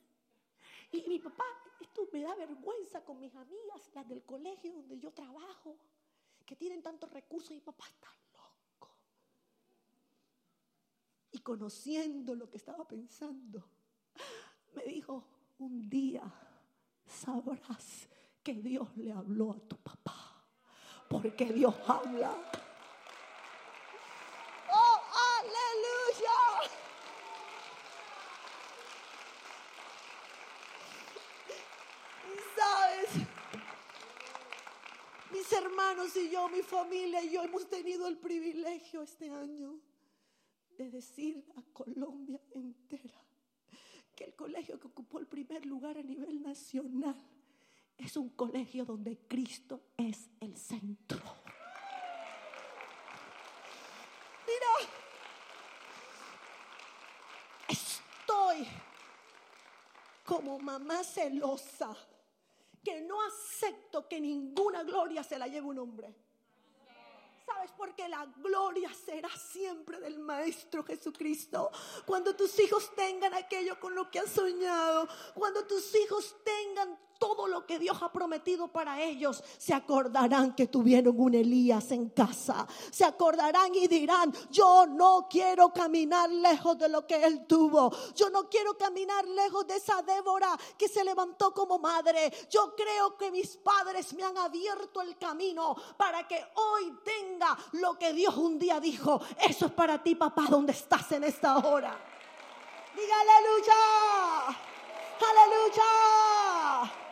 Y mi papá, esto me da vergüenza con mis amigas, las del colegio donde yo trabajo, que tienen tantos recursos. Y mi papá está loco. Y conociendo lo que estaba pensando, me dijo, un día sabrás que Dios le habló a tu papá. Porque Dios habla. Y yo, mi familia y yo hemos tenido el privilegio este año de decir a Colombia entera que el colegio que ocupó el primer lugar a nivel nacional es un colegio donde Cristo es el centro. Mira, estoy como mamá celosa que no acepto que ninguna gloria se la lleve un hombre. ¿Sabes? Porque la gloria será siempre del Maestro Jesucristo. Cuando tus hijos tengan aquello con lo que han soñado, cuando tus hijos tengan todo lo que Dios ha prometido para ellos, se acordarán que tuvieron un Elías en casa. Se acordarán y dirán, yo no quiero caminar lejos de lo que él tuvo. Yo no quiero caminar lejos de esa Débora que se levantó como madre. Yo creo que mis padres me han abierto el camino para que hoy tenga lo que Dios un día dijo. Eso es para ti, papá, donde estás en esta hora. Diga aleluya. Aleluya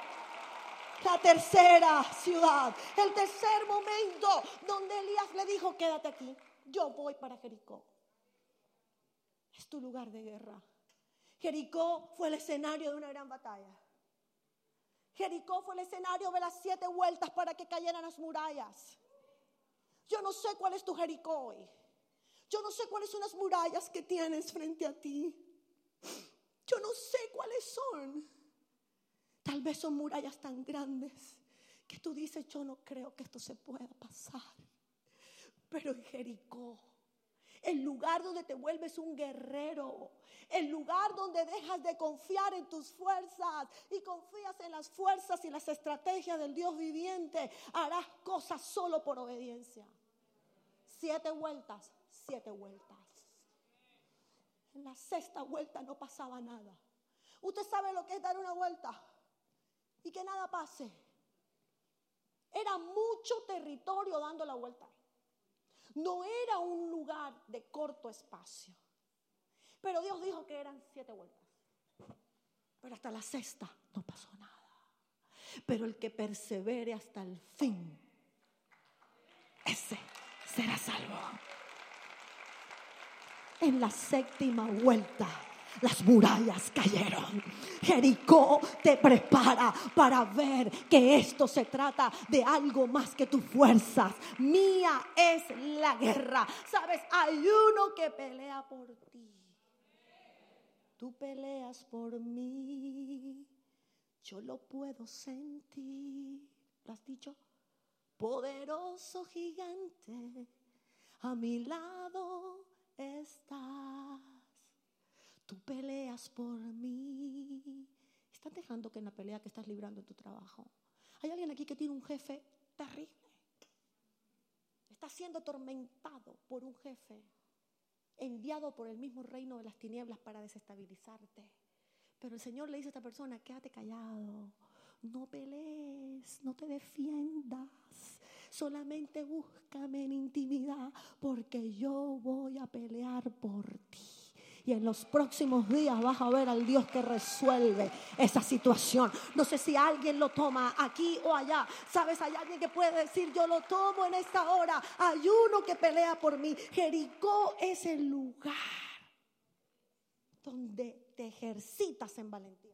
la tercera ciudad, el tercer momento donde Elías le dijo, quédate aquí, yo voy para Jericó. Es tu lugar de guerra. Jericó fue el escenario de una gran batalla. Jericó fue el escenario de las siete vueltas para que cayeran las murallas. Yo no sé cuál es tu Jericó hoy. Yo no sé cuáles son las murallas que tienes frente a ti. Yo no sé cuáles son. Tal vez son murallas tan grandes que tú dices, yo no creo que esto se pueda pasar. Pero en Jericó, el lugar donde te vuelves un guerrero, el lugar donde dejas de confiar en tus fuerzas y confías en las fuerzas y las estrategias del Dios viviente, harás cosas solo por obediencia. Siete vueltas, siete vueltas. En la sexta vuelta no pasaba nada. ¿Usted sabe lo que es dar una vuelta? Y que nada pase. Era mucho territorio dando la vuelta. No era un lugar de corto espacio. Pero Dios dijo que eran siete vueltas. Pero hasta la sexta no pasó nada. Pero el que persevere hasta el fin, ese será salvo. En la séptima vuelta las murallas cayeron. Jericó te prepara para ver que esto se trata de algo más que tus fuerzas. Mía es la guerra. Sabes, hay uno que pelea por ti. Tú peleas por mí. Yo lo puedo sentir. ¿Lo has dicho? Poderoso gigante, a mi lado estás. Tú peleas por mí. Estás dejando que en la pelea que estás librando en tu trabajo. Hay alguien aquí que tiene un jefe terrible. Está siendo atormentado por un jefe enviado por el mismo reino de las tinieblas para desestabilizarte. Pero el Señor le dice a esta persona, quédate callado, no pelees, no te defiendas, solamente búscame en intimidad porque yo voy a pelear por ti. Y en los próximos días vas a ver al Dios que resuelve esa situación. No sé si alguien lo toma aquí o allá. Sabes, hay alguien que puede decir, yo lo tomo en esta hora. Hay uno que pelea por mí. Jericó es el lugar donde te ejercitas en valentía.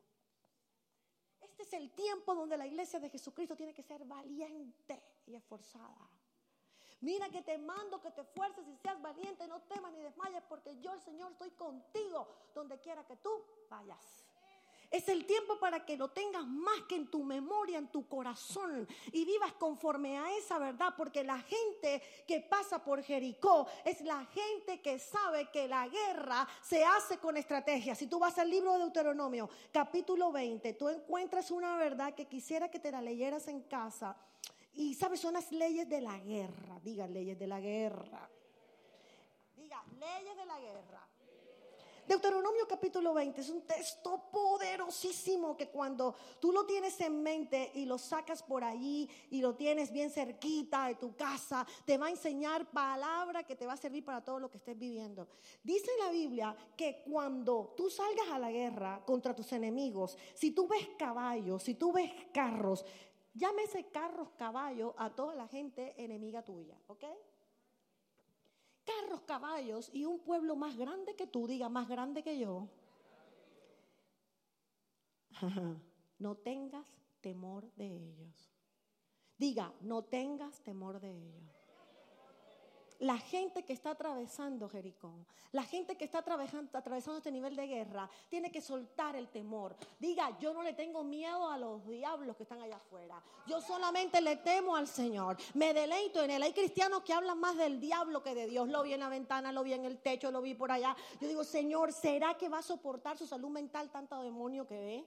Este es el tiempo donde la iglesia de Jesucristo tiene que ser valiente y esforzada. Mira que te mando que te esfuerces y seas valiente, no temas ni desmayes, porque yo, el Señor, estoy contigo donde quiera que tú vayas. Es el tiempo para que lo tengas más que en tu memoria, en tu corazón y vivas conforme a esa verdad, porque la gente que pasa por Jericó es la gente que sabe que la guerra se hace con estrategia. Si tú vas al libro de Deuteronomio, capítulo 20, tú encuentras una verdad que quisiera que te la leyeras en casa y sabes, son las leyes de la guerra. Diga leyes de la guerra. Diga leyes de la guerra. Deuteronomio capítulo 20 es un texto poderosísimo que cuando tú lo tienes en mente y lo sacas por allí y lo tienes bien cerquita de tu casa, te va a enseñar palabra que te va a servir para todo lo que estés viviendo. Dice la Biblia que cuando tú salgas a la guerra contra tus enemigos, si tú ves caballos, si tú ves carros, llámese carros, caballos a toda la gente enemiga tuya, ¿ok? Carros, caballos y un pueblo más grande que tú, diga, más grande que yo. no tengas temor de ellos. Diga, no tengas temor de ellos la gente que está atravesando Jericó, la gente que está atravesando, este nivel de guerra, tiene que soltar el temor. Diga, yo no le tengo miedo a los diablos que están allá afuera. Yo solamente le temo al Señor. Me deleito en él. Hay cristianos que hablan más del diablo que de Dios. Lo vi en la ventana, lo vi en el techo, lo vi por allá. Yo digo, Señor, ¿será que va a soportar su salud mental tanto demonio que ve?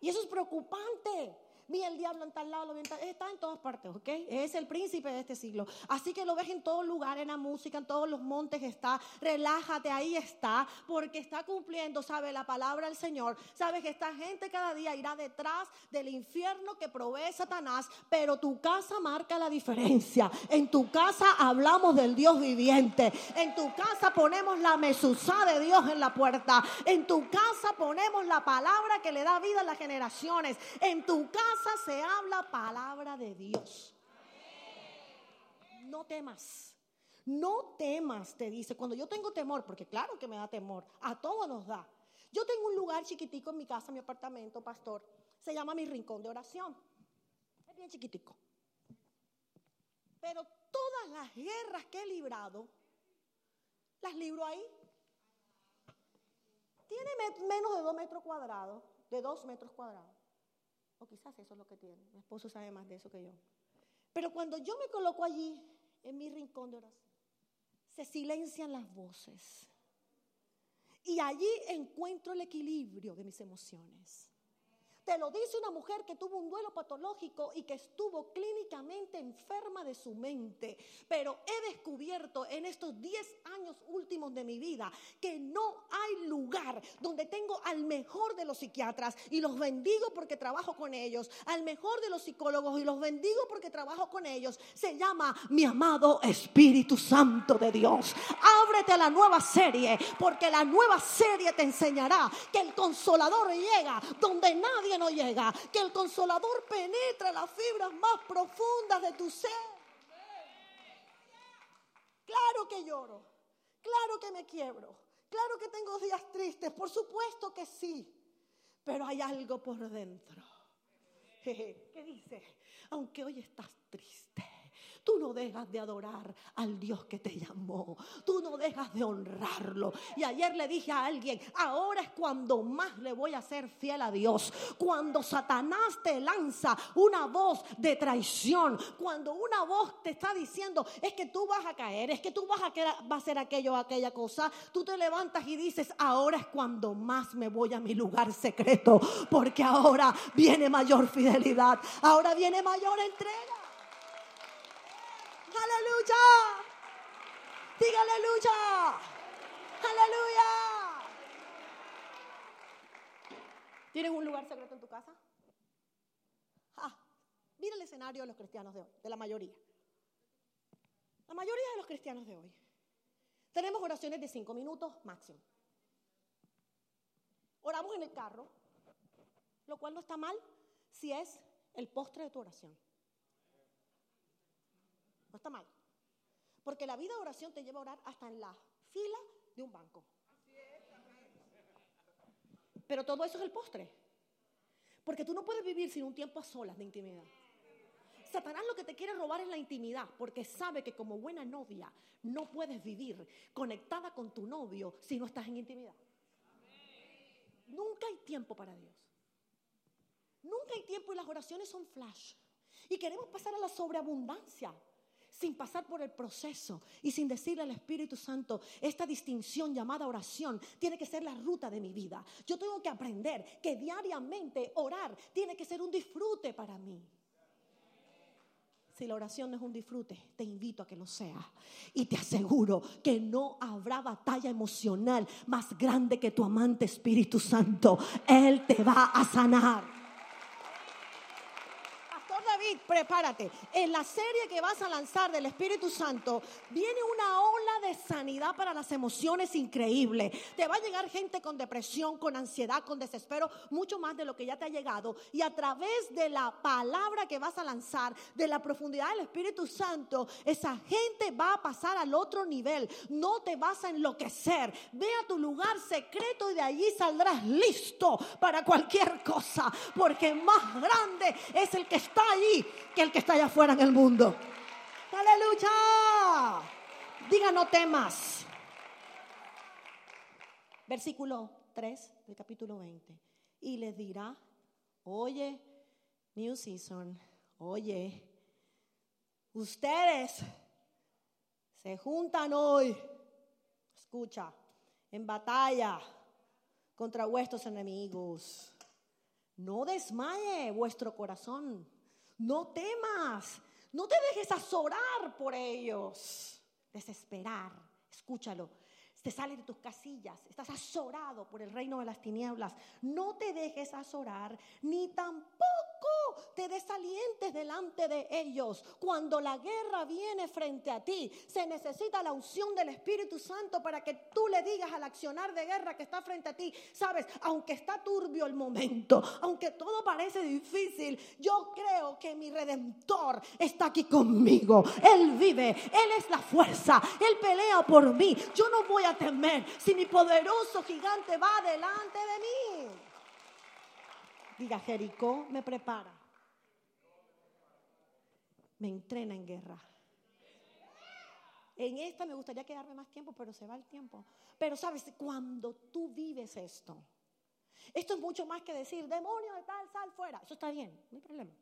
Y eso es preocupante vi el diablo en tal lado, lo vi está en todas partes, ¿ok? Es el príncipe de este siglo. Así que lo ves en todo lugar, en la música, en todos los montes está. Relájate, ahí está, porque está cumpliendo, sabe, la palabra del Señor. Sabes que esta gente cada día irá detrás del infierno que provee Satanás, pero tu casa marca la diferencia. En tu casa hablamos del Dios viviente. En tu casa ponemos la mesuzá de Dios en la puerta. En tu casa ponemos la palabra que le da vida a las generaciones. En tu casa se habla palabra de Dios. No temas. No temas, te dice. Cuando yo tengo temor, porque claro que me da temor, a todos nos da. Yo tengo un lugar chiquitico en mi casa, en mi apartamento, pastor. Se llama mi rincón de oración. Es bien chiquitico. Pero todas las guerras que he librado, las libro ahí. Tiene menos de dos metros cuadrados, de dos metros cuadrados. O quizás eso es lo que tiene. Mi esposo sabe más de eso que yo. Pero cuando yo me coloco allí, en mi rincón de oración, se silencian las voces. Y allí encuentro el equilibrio de mis emociones. Te lo dice una mujer que tuvo un duelo patológico y que estuvo clínicamente enferma de su mente. Pero he descubierto en estos 10 años últimos de mi vida que no hay lugar donde tengo al mejor de los psiquiatras y los bendigo porque trabajo con ellos, al mejor de los psicólogos y los bendigo porque trabajo con ellos. Se llama mi amado Espíritu Santo de Dios. Ábrete a la nueva serie porque la nueva serie te enseñará que el consolador llega donde nadie no llega, que el consolador penetra las fibras más profundas de tu ser. Claro que lloro, claro que me quiebro, claro que tengo días tristes, por supuesto que sí, pero hay algo por dentro. ¿Qué dice? Aunque hoy estás triste Tú no dejas de adorar al Dios que te llamó. Tú no dejas de honrarlo. Y ayer le dije a alguien, ahora es cuando más le voy a ser fiel a Dios. Cuando Satanás te lanza una voz de traición. Cuando una voz te está diciendo, es que tú vas a caer, es que tú vas a, va a hacer aquello o aquella cosa. Tú te levantas y dices, ahora es cuando más me voy a mi lugar secreto. Porque ahora viene mayor fidelidad. Ahora viene mayor entrega. Aleluya. Diga aleluya. Aleluya. ¿Tienes un lugar secreto en tu casa? Ah, mira el escenario de los cristianos de hoy, de la mayoría. La mayoría de los cristianos de hoy. Tenemos oraciones de cinco minutos máximo. Oramos en el carro, lo cual no está mal si es el postre de tu oración. Está mal. Porque la vida de oración te lleva a orar hasta en la fila de un banco. Pero todo eso es el postre. Porque tú no puedes vivir sin un tiempo a solas de intimidad. Satanás lo que te quiere robar es la intimidad, porque sabe que como buena novia no puedes vivir conectada con tu novio si no estás en intimidad. Nunca hay tiempo para Dios. Nunca hay tiempo y las oraciones son flash. Y queremos pasar a la sobreabundancia sin pasar por el proceso y sin decirle al Espíritu Santo, esta distinción llamada oración tiene que ser la ruta de mi vida. Yo tengo que aprender que diariamente orar tiene que ser un disfrute para mí. Si la oración no es un disfrute, te invito a que lo sea. Y te aseguro que no habrá batalla emocional más grande que tu amante Espíritu Santo. Él te va a sanar. Prepárate. En la serie que vas a lanzar del Espíritu Santo viene una ola de sanidad para las emociones increíble. Te va a llegar gente con depresión, con ansiedad, con desespero, mucho más de lo que ya te ha llegado. Y a través de la palabra que vas a lanzar, de la profundidad del Espíritu Santo, esa gente va a pasar al otro nivel. No te vas a enloquecer. Ve a tu lugar secreto y de allí saldrás listo para cualquier cosa. Porque más grande es el que está allí que el que está allá afuera en el mundo. Aleluya. Diga no temas. Versículo 3 del capítulo 20. Y les dirá, oye, New Season, oye, ustedes se juntan hoy, escucha, en batalla contra vuestros enemigos. No desmaye vuestro corazón, no temas, no te dejes azorar por ellos, desesperar, escúchalo. Te sales de tus casillas, estás azorado por el reino de las tinieblas, no te dejes azorar, ni tampoco te desalientes delante de ellos. Cuando la guerra viene frente a ti, se necesita la unción del Espíritu Santo para que tú le digas al accionar de guerra que está frente a ti, sabes, aunque está turbio el momento, aunque todo parece difícil, yo creo que mi redentor está aquí conmigo. Él vive, Él es la fuerza, Él pelea por mí. Yo no voy a temer si mi poderoso gigante va delante de mí. Diga, Jericó me prepara. Me entrena en guerra. En esta me gustaría quedarme más tiempo, pero se va el tiempo. Pero sabes, cuando tú vives esto, esto es mucho más que decir, demonio de tal, sal fuera. Eso está bien, no hay problema.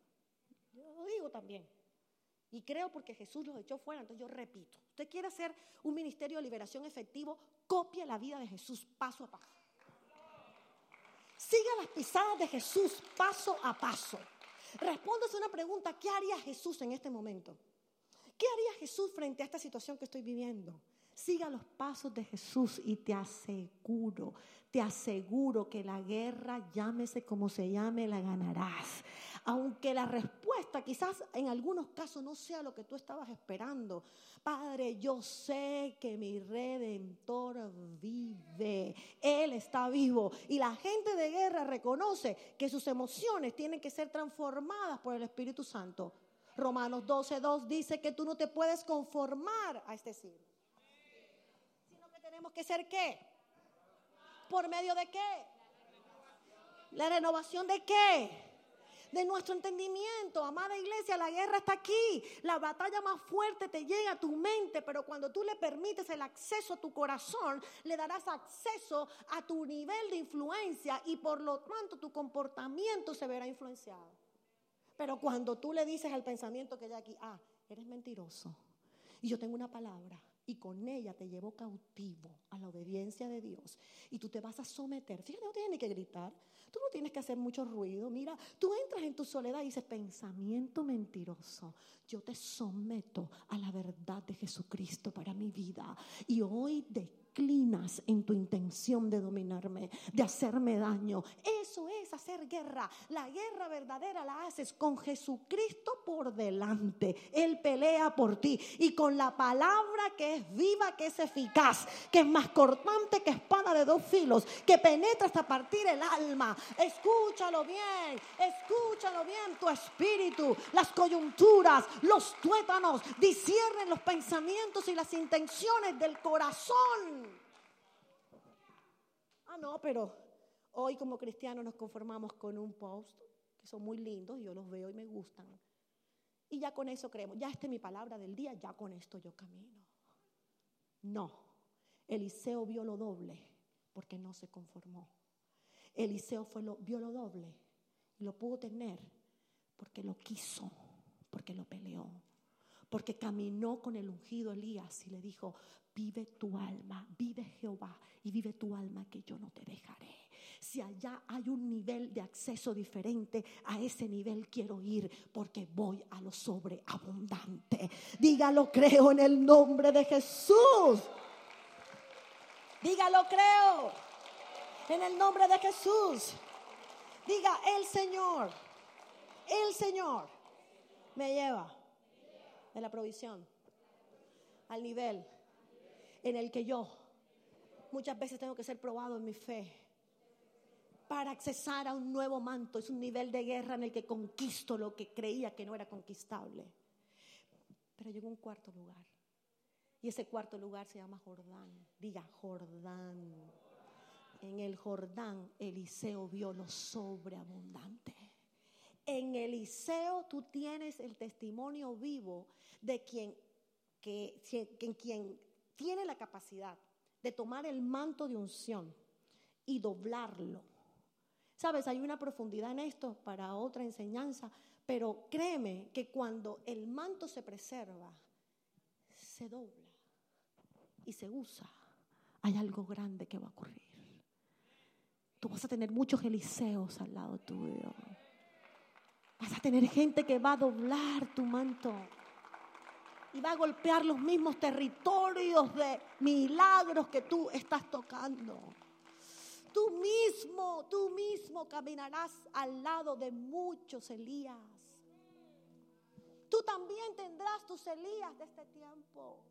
Yo lo digo también. Y creo porque Jesús los echó fuera, entonces yo repito. Usted quiere hacer un ministerio de liberación efectivo, copia la vida de Jesús paso a paso. Siga las pisadas de Jesús paso a paso. Respóndase una pregunta, ¿qué haría Jesús en este momento? ¿Qué haría Jesús frente a esta situación que estoy viviendo? Siga los pasos de Jesús y te aseguro, te aseguro que la guerra, llámese como se llame, la ganarás aunque la respuesta quizás en algunos casos no sea lo que tú estabas esperando. Padre, yo sé que mi redentor vive, Él está vivo y la gente de guerra reconoce que sus emociones tienen que ser transformadas por el Espíritu Santo. Romanos 12.2 dice que tú no te puedes conformar a este siglo, sino que tenemos que ser qué? ¿Por medio de qué? La renovación de qué? De nuestro entendimiento. Amada iglesia, la guerra está aquí. La batalla más fuerte te llega a tu mente, pero cuando tú le permites el acceso a tu corazón, le darás acceso a tu nivel de influencia y por lo tanto tu comportamiento se verá influenciado. Pero cuando tú le dices al pensamiento que hay aquí, ah, eres mentiroso. Y yo tengo una palabra y con ella te llevo cautivo a la obediencia de Dios. Y tú te vas a someter. Fíjate, no tienes que gritar. Tú no tienes que hacer mucho ruido. Mira, tú entras en tu soledad y dices, pensamiento mentiroso. Yo te someto a la verdad de Jesucristo para mi vida. Y hoy de inclinas en tu intención de dominarme, de hacerme daño. Eso es hacer guerra. La guerra verdadera la haces con Jesucristo por delante. Él pelea por ti y con la palabra que es viva, que es eficaz, que es más cortante que espada de dos filos, que penetra hasta partir el alma. Escúchalo bien, escúchalo bien, tu espíritu, las coyunturas, los tuétanos, disciernen los pensamientos y las intenciones del corazón. Ah, no, pero hoy como cristianos nos conformamos con un post, que son muy lindos, yo los veo y me gustan. Y ya con eso creemos, ya esta es mi palabra del día, ya con esto yo camino. No, Eliseo vio lo doble porque no se conformó. Eliseo fue lo, vio lo doble y lo pudo tener porque lo quiso, porque lo peleó, porque caminó con el ungido Elías y le dijo, vive tu alma, vive Jehová y vive tu alma que yo no te dejaré. Si allá hay un nivel de acceso diferente, a ese nivel quiero ir porque voy a lo sobreabundante. Dígalo, creo en el nombre de Jesús. Dígalo, creo en el nombre de Jesús. Diga, el Señor, el Señor me lleva de la provisión al nivel en el que yo muchas veces tengo que ser probado en mi fe para accesar a un nuevo manto. Es un nivel de guerra en el que conquisto lo que creía que no era conquistable. Pero llegó un cuarto lugar. Y ese cuarto lugar se llama Jordán. Diga Jordán. En el Jordán Eliseo vio lo sobreabundante. En Eliseo tú tienes el testimonio vivo de quien, que, quien tiene la capacidad de tomar el manto de unción y doblarlo. Sabes, hay una profundidad en esto para otra enseñanza, pero créeme que cuando el manto se preserva, se dobla y se usa, hay algo grande que va a ocurrir. Tú vas a tener muchos Eliseos al lado tuyo. Vas a tener gente que va a doblar tu manto y va a golpear los mismos territorios de milagros que tú estás tocando. Tú mismo, tú mismo caminarás al lado de muchos Elías. Tú también tendrás tus Elías de este tiempo.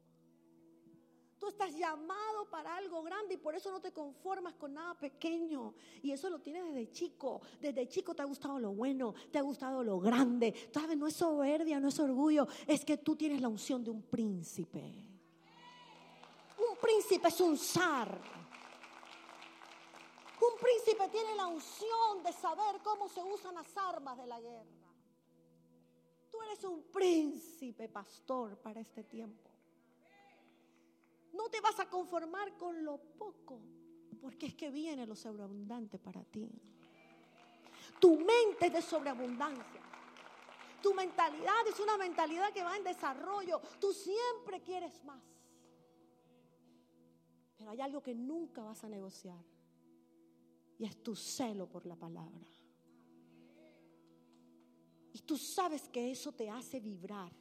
Tú estás llamado para algo grande y por eso no te conformas con nada pequeño. Y eso lo tienes desde chico. Desde chico te ha gustado lo bueno, te ha gustado lo grande. ¿Sabes? No es soberbia, no es orgullo. Es que tú tienes la unción de un príncipe. Un príncipe es un zar. Un príncipe tiene la unción de saber cómo se usan las armas de la guerra. Tú eres un príncipe pastor para este tiempo. No te vas a conformar con lo poco, porque es que viene lo sobreabundante para ti. Tu mente es de sobreabundancia. Tu mentalidad es una mentalidad que va en desarrollo. Tú siempre quieres más. Pero hay algo que nunca vas a negociar. Y es tu celo por la palabra. Y tú sabes que eso te hace vibrar.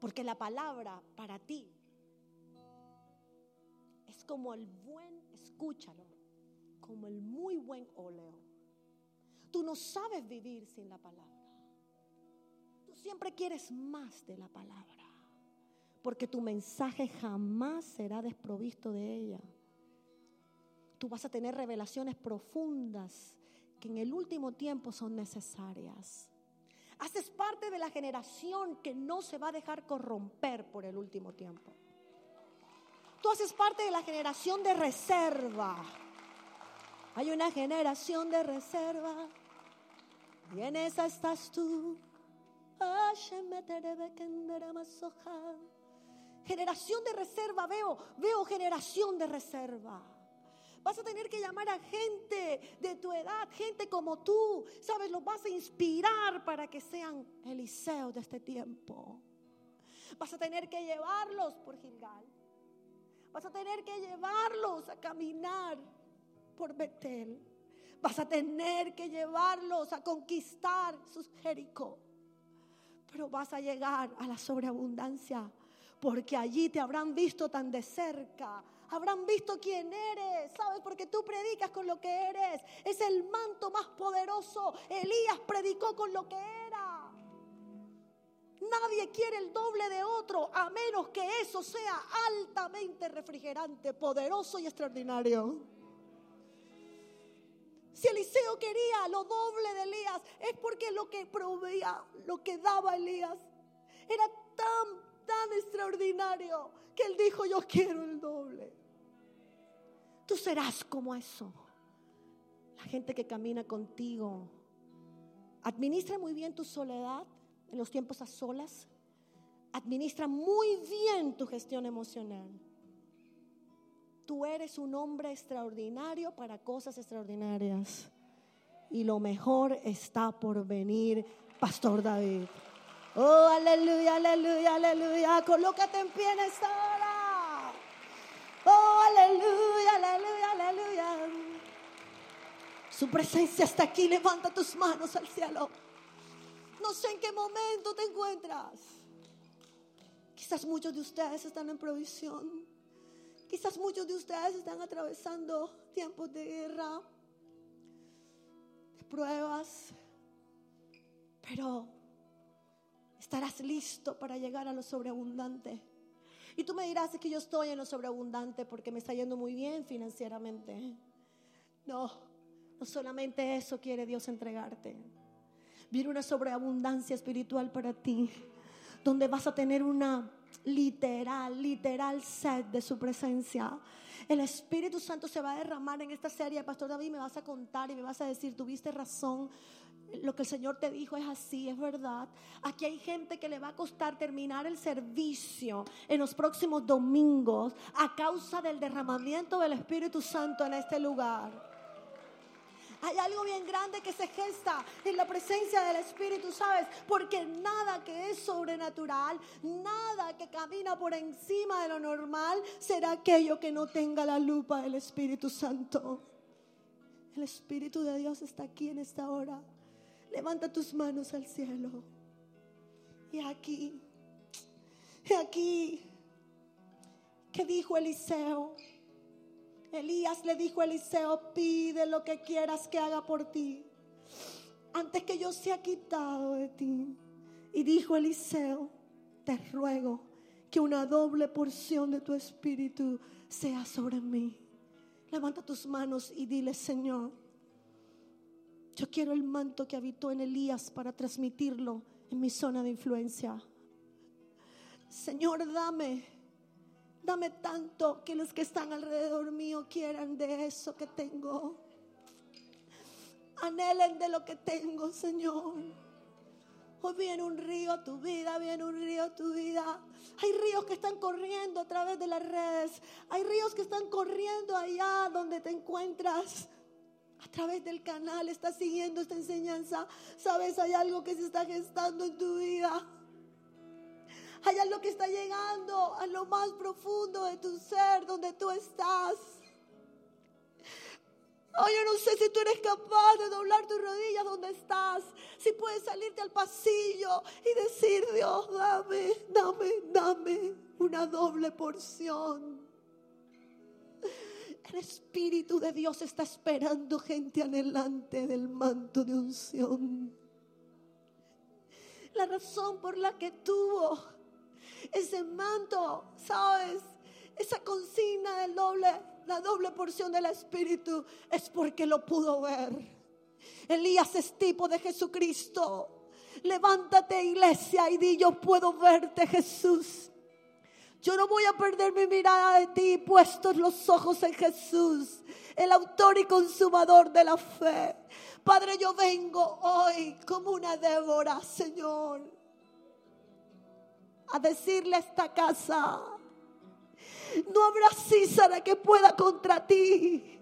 Porque la palabra para ti como el buen, escúchalo, como el muy buen óleo. Tú no sabes vivir sin la palabra. Tú siempre quieres más de la palabra, porque tu mensaje jamás será desprovisto de ella. Tú vas a tener revelaciones profundas que en el último tiempo son necesarias. Haces parte de la generación que no se va a dejar corromper por el último tiempo. Tú haces parte de la generación de reserva. Hay una generación de reserva. Y en esa estás tú. Generación de reserva, veo, veo generación de reserva. Vas a tener que llamar a gente de tu edad, gente como tú. Sabes, los vas a inspirar para que sean Eliseo de este tiempo. Vas a tener que llevarlos por Gilgal. Vas a tener que llevarlos a caminar por Betel. Vas a tener que llevarlos a conquistar sus Jericó. Pero vas a llegar a la sobreabundancia porque allí te habrán visto tan de cerca. Habrán visto quién eres, ¿sabes? Porque tú predicas con lo que eres. Es el manto más poderoso. Elías predicó con lo que era. Nadie quiere el doble de otro a menos que eso sea altamente refrigerante, poderoso y extraordinario. Si Eliseo quería lo doble de Elías, es porque lo que proveía, lo que daba Elías, era tan, tan extraordinario que él dijo, yo quiero el doble. Tú serás como eso. La gente que camina contigo. Administra muy bien tu soledad en los tiempos a solas. Administra muy bien tu gestión emocional. Tú eres un hombre extraordinario para cosas extraordinarias. Y lo mejor está por venir, Pastor David. Oh, aleluya, aleluya, aleluya. Colócate en pie en esta hora. Oh, aleluya, aleluya, aleluya. Su presencia está aquí. Levanta tus manos al cielo. No sé en qué momento te encuentras. Quizás muchos de ustedes están en provisión. Quizás muchos de ustedes están atravesando tiempos de guerra, de pruebas. Pero estarás listo para llegar a lo sobreabundante. Y tú me dirás que yo estoy en lo sobreabundante porque me está yendo muy bien financieramente. No, no solamente eso quiere Dios entregarte. Viene una sobreabundancia espiritual para ti, donde vas a tener una literal, literal sed de su presencia. El Espíritu Santo se va a derramar en esta serie. Pastor David, me vas a contar y me vas a decir, tuviste razón. Lo que el Señor te dijo es así, es verdad. Aquí hay gente que le va a costar terminar el servicio en los próximos domingos a causa del derramamiento del Espíritu Santo en este lugar. Hay algo bien grande que se gesta en la presencia del Espíritu, ¿sabes? Porque nada que es sobrenatural, nada que camina por encima de lo normal, será aquello que no tenga la lupa del Espíritu Santo. El Espíritu de Dios está aquí en esta hora. Levanta tus manos al cielo. Y aquí, y aquí, ¿qué dijo Eliseo? Elías le dijo a Eliseo, pide lo que quieras que haga por ti, antes que yo sea quitado de ti. Y dijo Eliseo, te ruego que una doble porción de tu espíritu sea sobre mí. Levanta tus manos y dile, Señor, yo quiero el manto que habitó en Elías para transmitirlo en mi zona de influencia. Señor, dame Dame tanto que los que están alrededor mío quieran de eso que tengo. Anhelen de lo que tengo, Señor. Hoy viene un río a tu vida, viene un río a tu vida. Hay ríos que están corriendo a través de las redes. Hay ríos que están corriendo allá donde te encuentras. A través del canal estás siguiendo esta enseñanza. Sabes, hay algo que se está gestando en tu vida. Hay algo que está llegando a lo más profundo de tu ser, donde tú estás. Oh, yo no sé si tú eres capaz de doblar tus rodillas donde estás. Si puedes salirte al pasillo y decir, Dios, dame, dame, dame una doble porción. El Espíritu de Dios está esperando gente anhelante del manto de unción. La razón por la que tuvo ese manto, ¿sabes? Esa consigna del doble, la doble porción del Espíritu es porque lo pudo ver. Elías es tipo de Jesucristo. Levántate iglesia y di yo puedo verte Jesús. Yo no voy a perder mi mirada de ti, puestos los ojos en Jesús, el autor y consumador de la fe. Padre, yo vengo hoy como una Débora, Señor a decirle a esta casa, no habrá císara que pueda contra ti.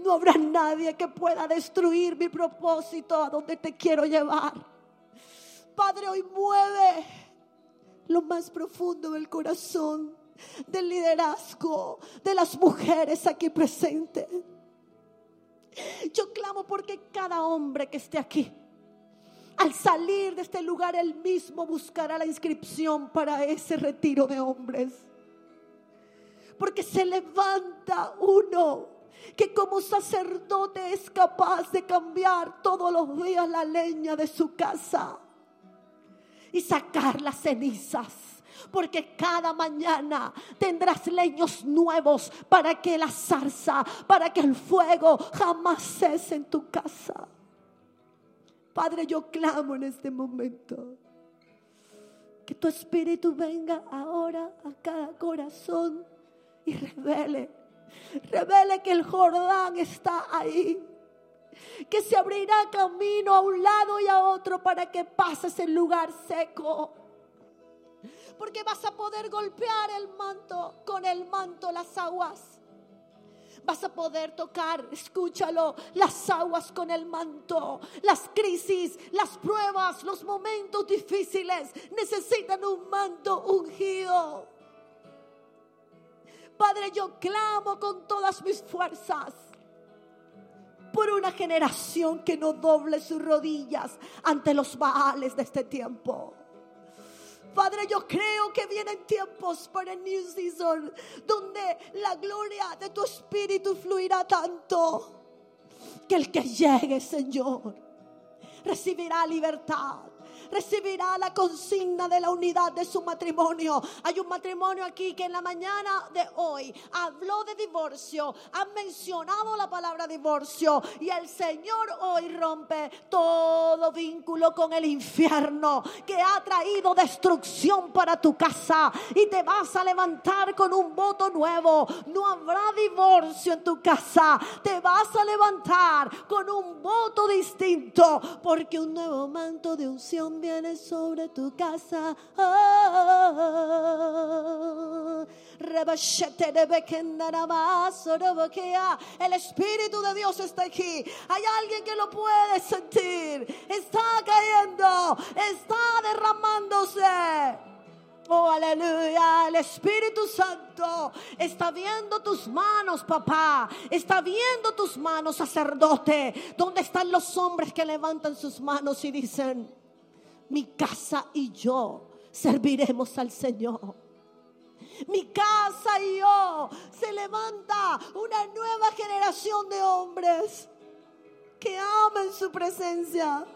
No habrá nadie que pueda destruir mi propósito a donde te quiero llevar. Padre, hoy mueve lo más profundo del corazón del liderazgo de las mujeres aquí presentes. Yo clamo porque cada hombre que esté aquí al salir de este lugar, él mismo buscará la inscripción para ese retiro de hombres. Porque se levanta uno que como sacerdote es capaz de cambiar todos los días la leña de su casa y sacar las cenizas. Porque cada mañana tendrás leños nuevos para que la zarza, para que el fuego jamás cese en tu casa. Padre, yo clamo en este momento. Que tu espíritu venga ahora a cada corazón y revele, revele que el Jordán está ahí. Que se abrirá camino a un lado y a otro para que pases el lugar seco. Porque vas a poder golpear el manto, con el manto las aguas vas a poder tocar, escúchalo, las aguas con el manto, las crisis, las pruebas, los momentos difíciles necesitan un manto ungido. Padre, yo clamo con todas mis fuerzas por una generación que no doble sus rodillas ante los baales de este tiempo. Padre, yo creo que vienen tiempos para el New Season donde la gloria de tu espíritu fluirá tanto que el que llegue, Señor, recibirá libertad, recibirá la consigna de la unidad de su matrimonio. Hay un matrimonio aquí que en la mañana de hoy habló de divorcio, han mencionado la palabra divorcio y el Señor hoy rompe todo vínculo con el infierno que ha traído destrucción para tu casa y te vas a levantar con un voto nuevo. No habrá divorcio en tu casa, te vas a levantar con un voto distinto porque un nuevo manto de unción viene sobre tu casa. Oh, el Espíritu de Dios está aquí. Hay alguien que lo puede sentir. Está cayendo. Está derramándose. Oh, aleluya. El Espíritu Santo está viendo tus manos, papá. Está viendo tus manos, sacerdote. ¿Dónde están los hombres que levantan sus manos y dicen, mi casa y yo serviremos al Señor? mi casa y yo, se levanta una nueva generación de hombres que aman su presencia.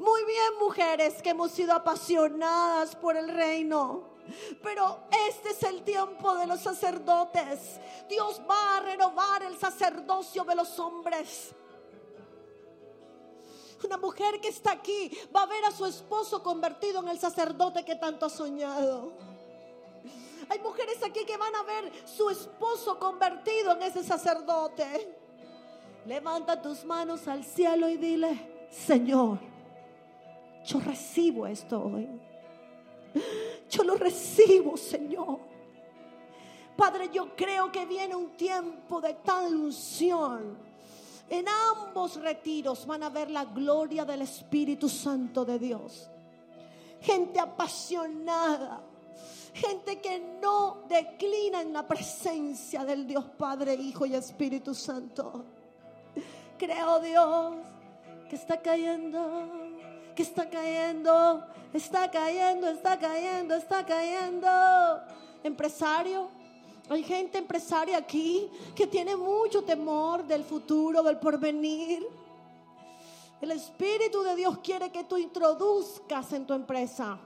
Muy bien, mujeres que hemos sido apasionadas por el reino. Pero este es el tiempo de los sacerdotes. Dios va a renovar el sacerdocio de los hombres. Una mujer que está aquí va a ver a su esposo convertido en el sacerdote que tanto ha soñado. Hay mujeres aquí que van a ver su esposo convertido en ese sacerdote. Levanta tus manos al cielo y dile, Señor, yo recibo esto hoy. Yo lo recibo, Señor. Padre, yo creo que viene un tiempo de tal unción. En ambos retiros van a ver la gloria del Espíritu Santo de Dios. Gente apasionada Gente que no declina en la presencia del Dios Padre, Hijo y Espíritu Santo. Creo Dios que está cayendo, que está cayendo, está cayendo, está cayendo, está cayendo. Empresario, hay gente empresaria aquí que tiene mucho temor del futuro, del porvenir. El Espíritu de Dios quiere que tú introduzcas en tu empresa,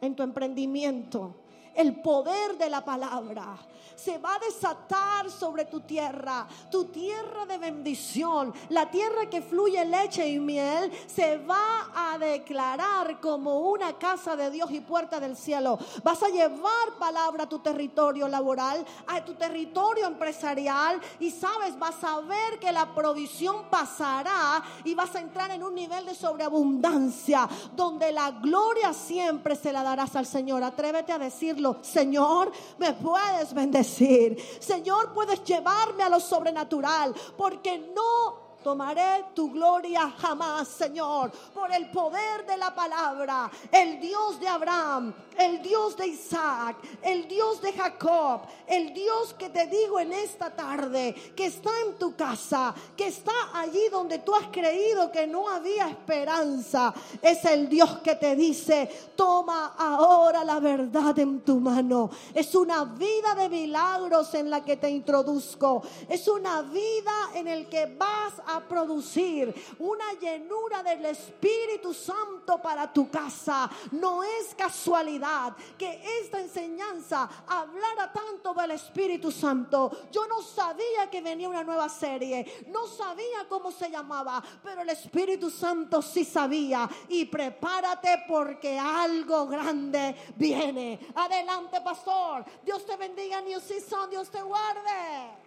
en tu emprendimiento, el poder de la palabra se va a desatar sobre tu tierra, tu tierra de bendición, la tierra que fluye leche y miel, se va a declarar como una casa de Dios y puerta del cielo. Vas a llevar palabra a tu territorio laboral, a tu territorio empresarial y sabes, vas a ver que la provisión pasará y vas a entrar en un nivel de sobreabundancia donde la gloria siempre se la darás al Señor. Atrévete a decirlo, Señor, me puedes bendecir. Señor, puedes llevarme a lo sobrenatural, porque no tomaré tu gloria jamás, Señor, por el poder de la palabra. El Dios de Abraham, el Dios de Isaac, el Dios de Jacob, el Dios que te digo en esta tarde, que está en tu casa, que está allí donde tú has creído que no había esperanza, es el Dios que te dice, toma ahora la verdad en tu mano. Es una vida de milagros en la que te introduzco. Es una vida en el que vas producir una llenura del Espíritu Santo para tu casa. No es casualidad que esta enseñanza hablara tanto del Espíritu Santo. Yo no sabía que venía una nueva serie, no sabía cómo se llamaba, pero el Espíritu Santo sí sabía. Y prepárate porque algo grande viene. Adelante, pastor. Dios te bendiga, New Season. Dios te guarde.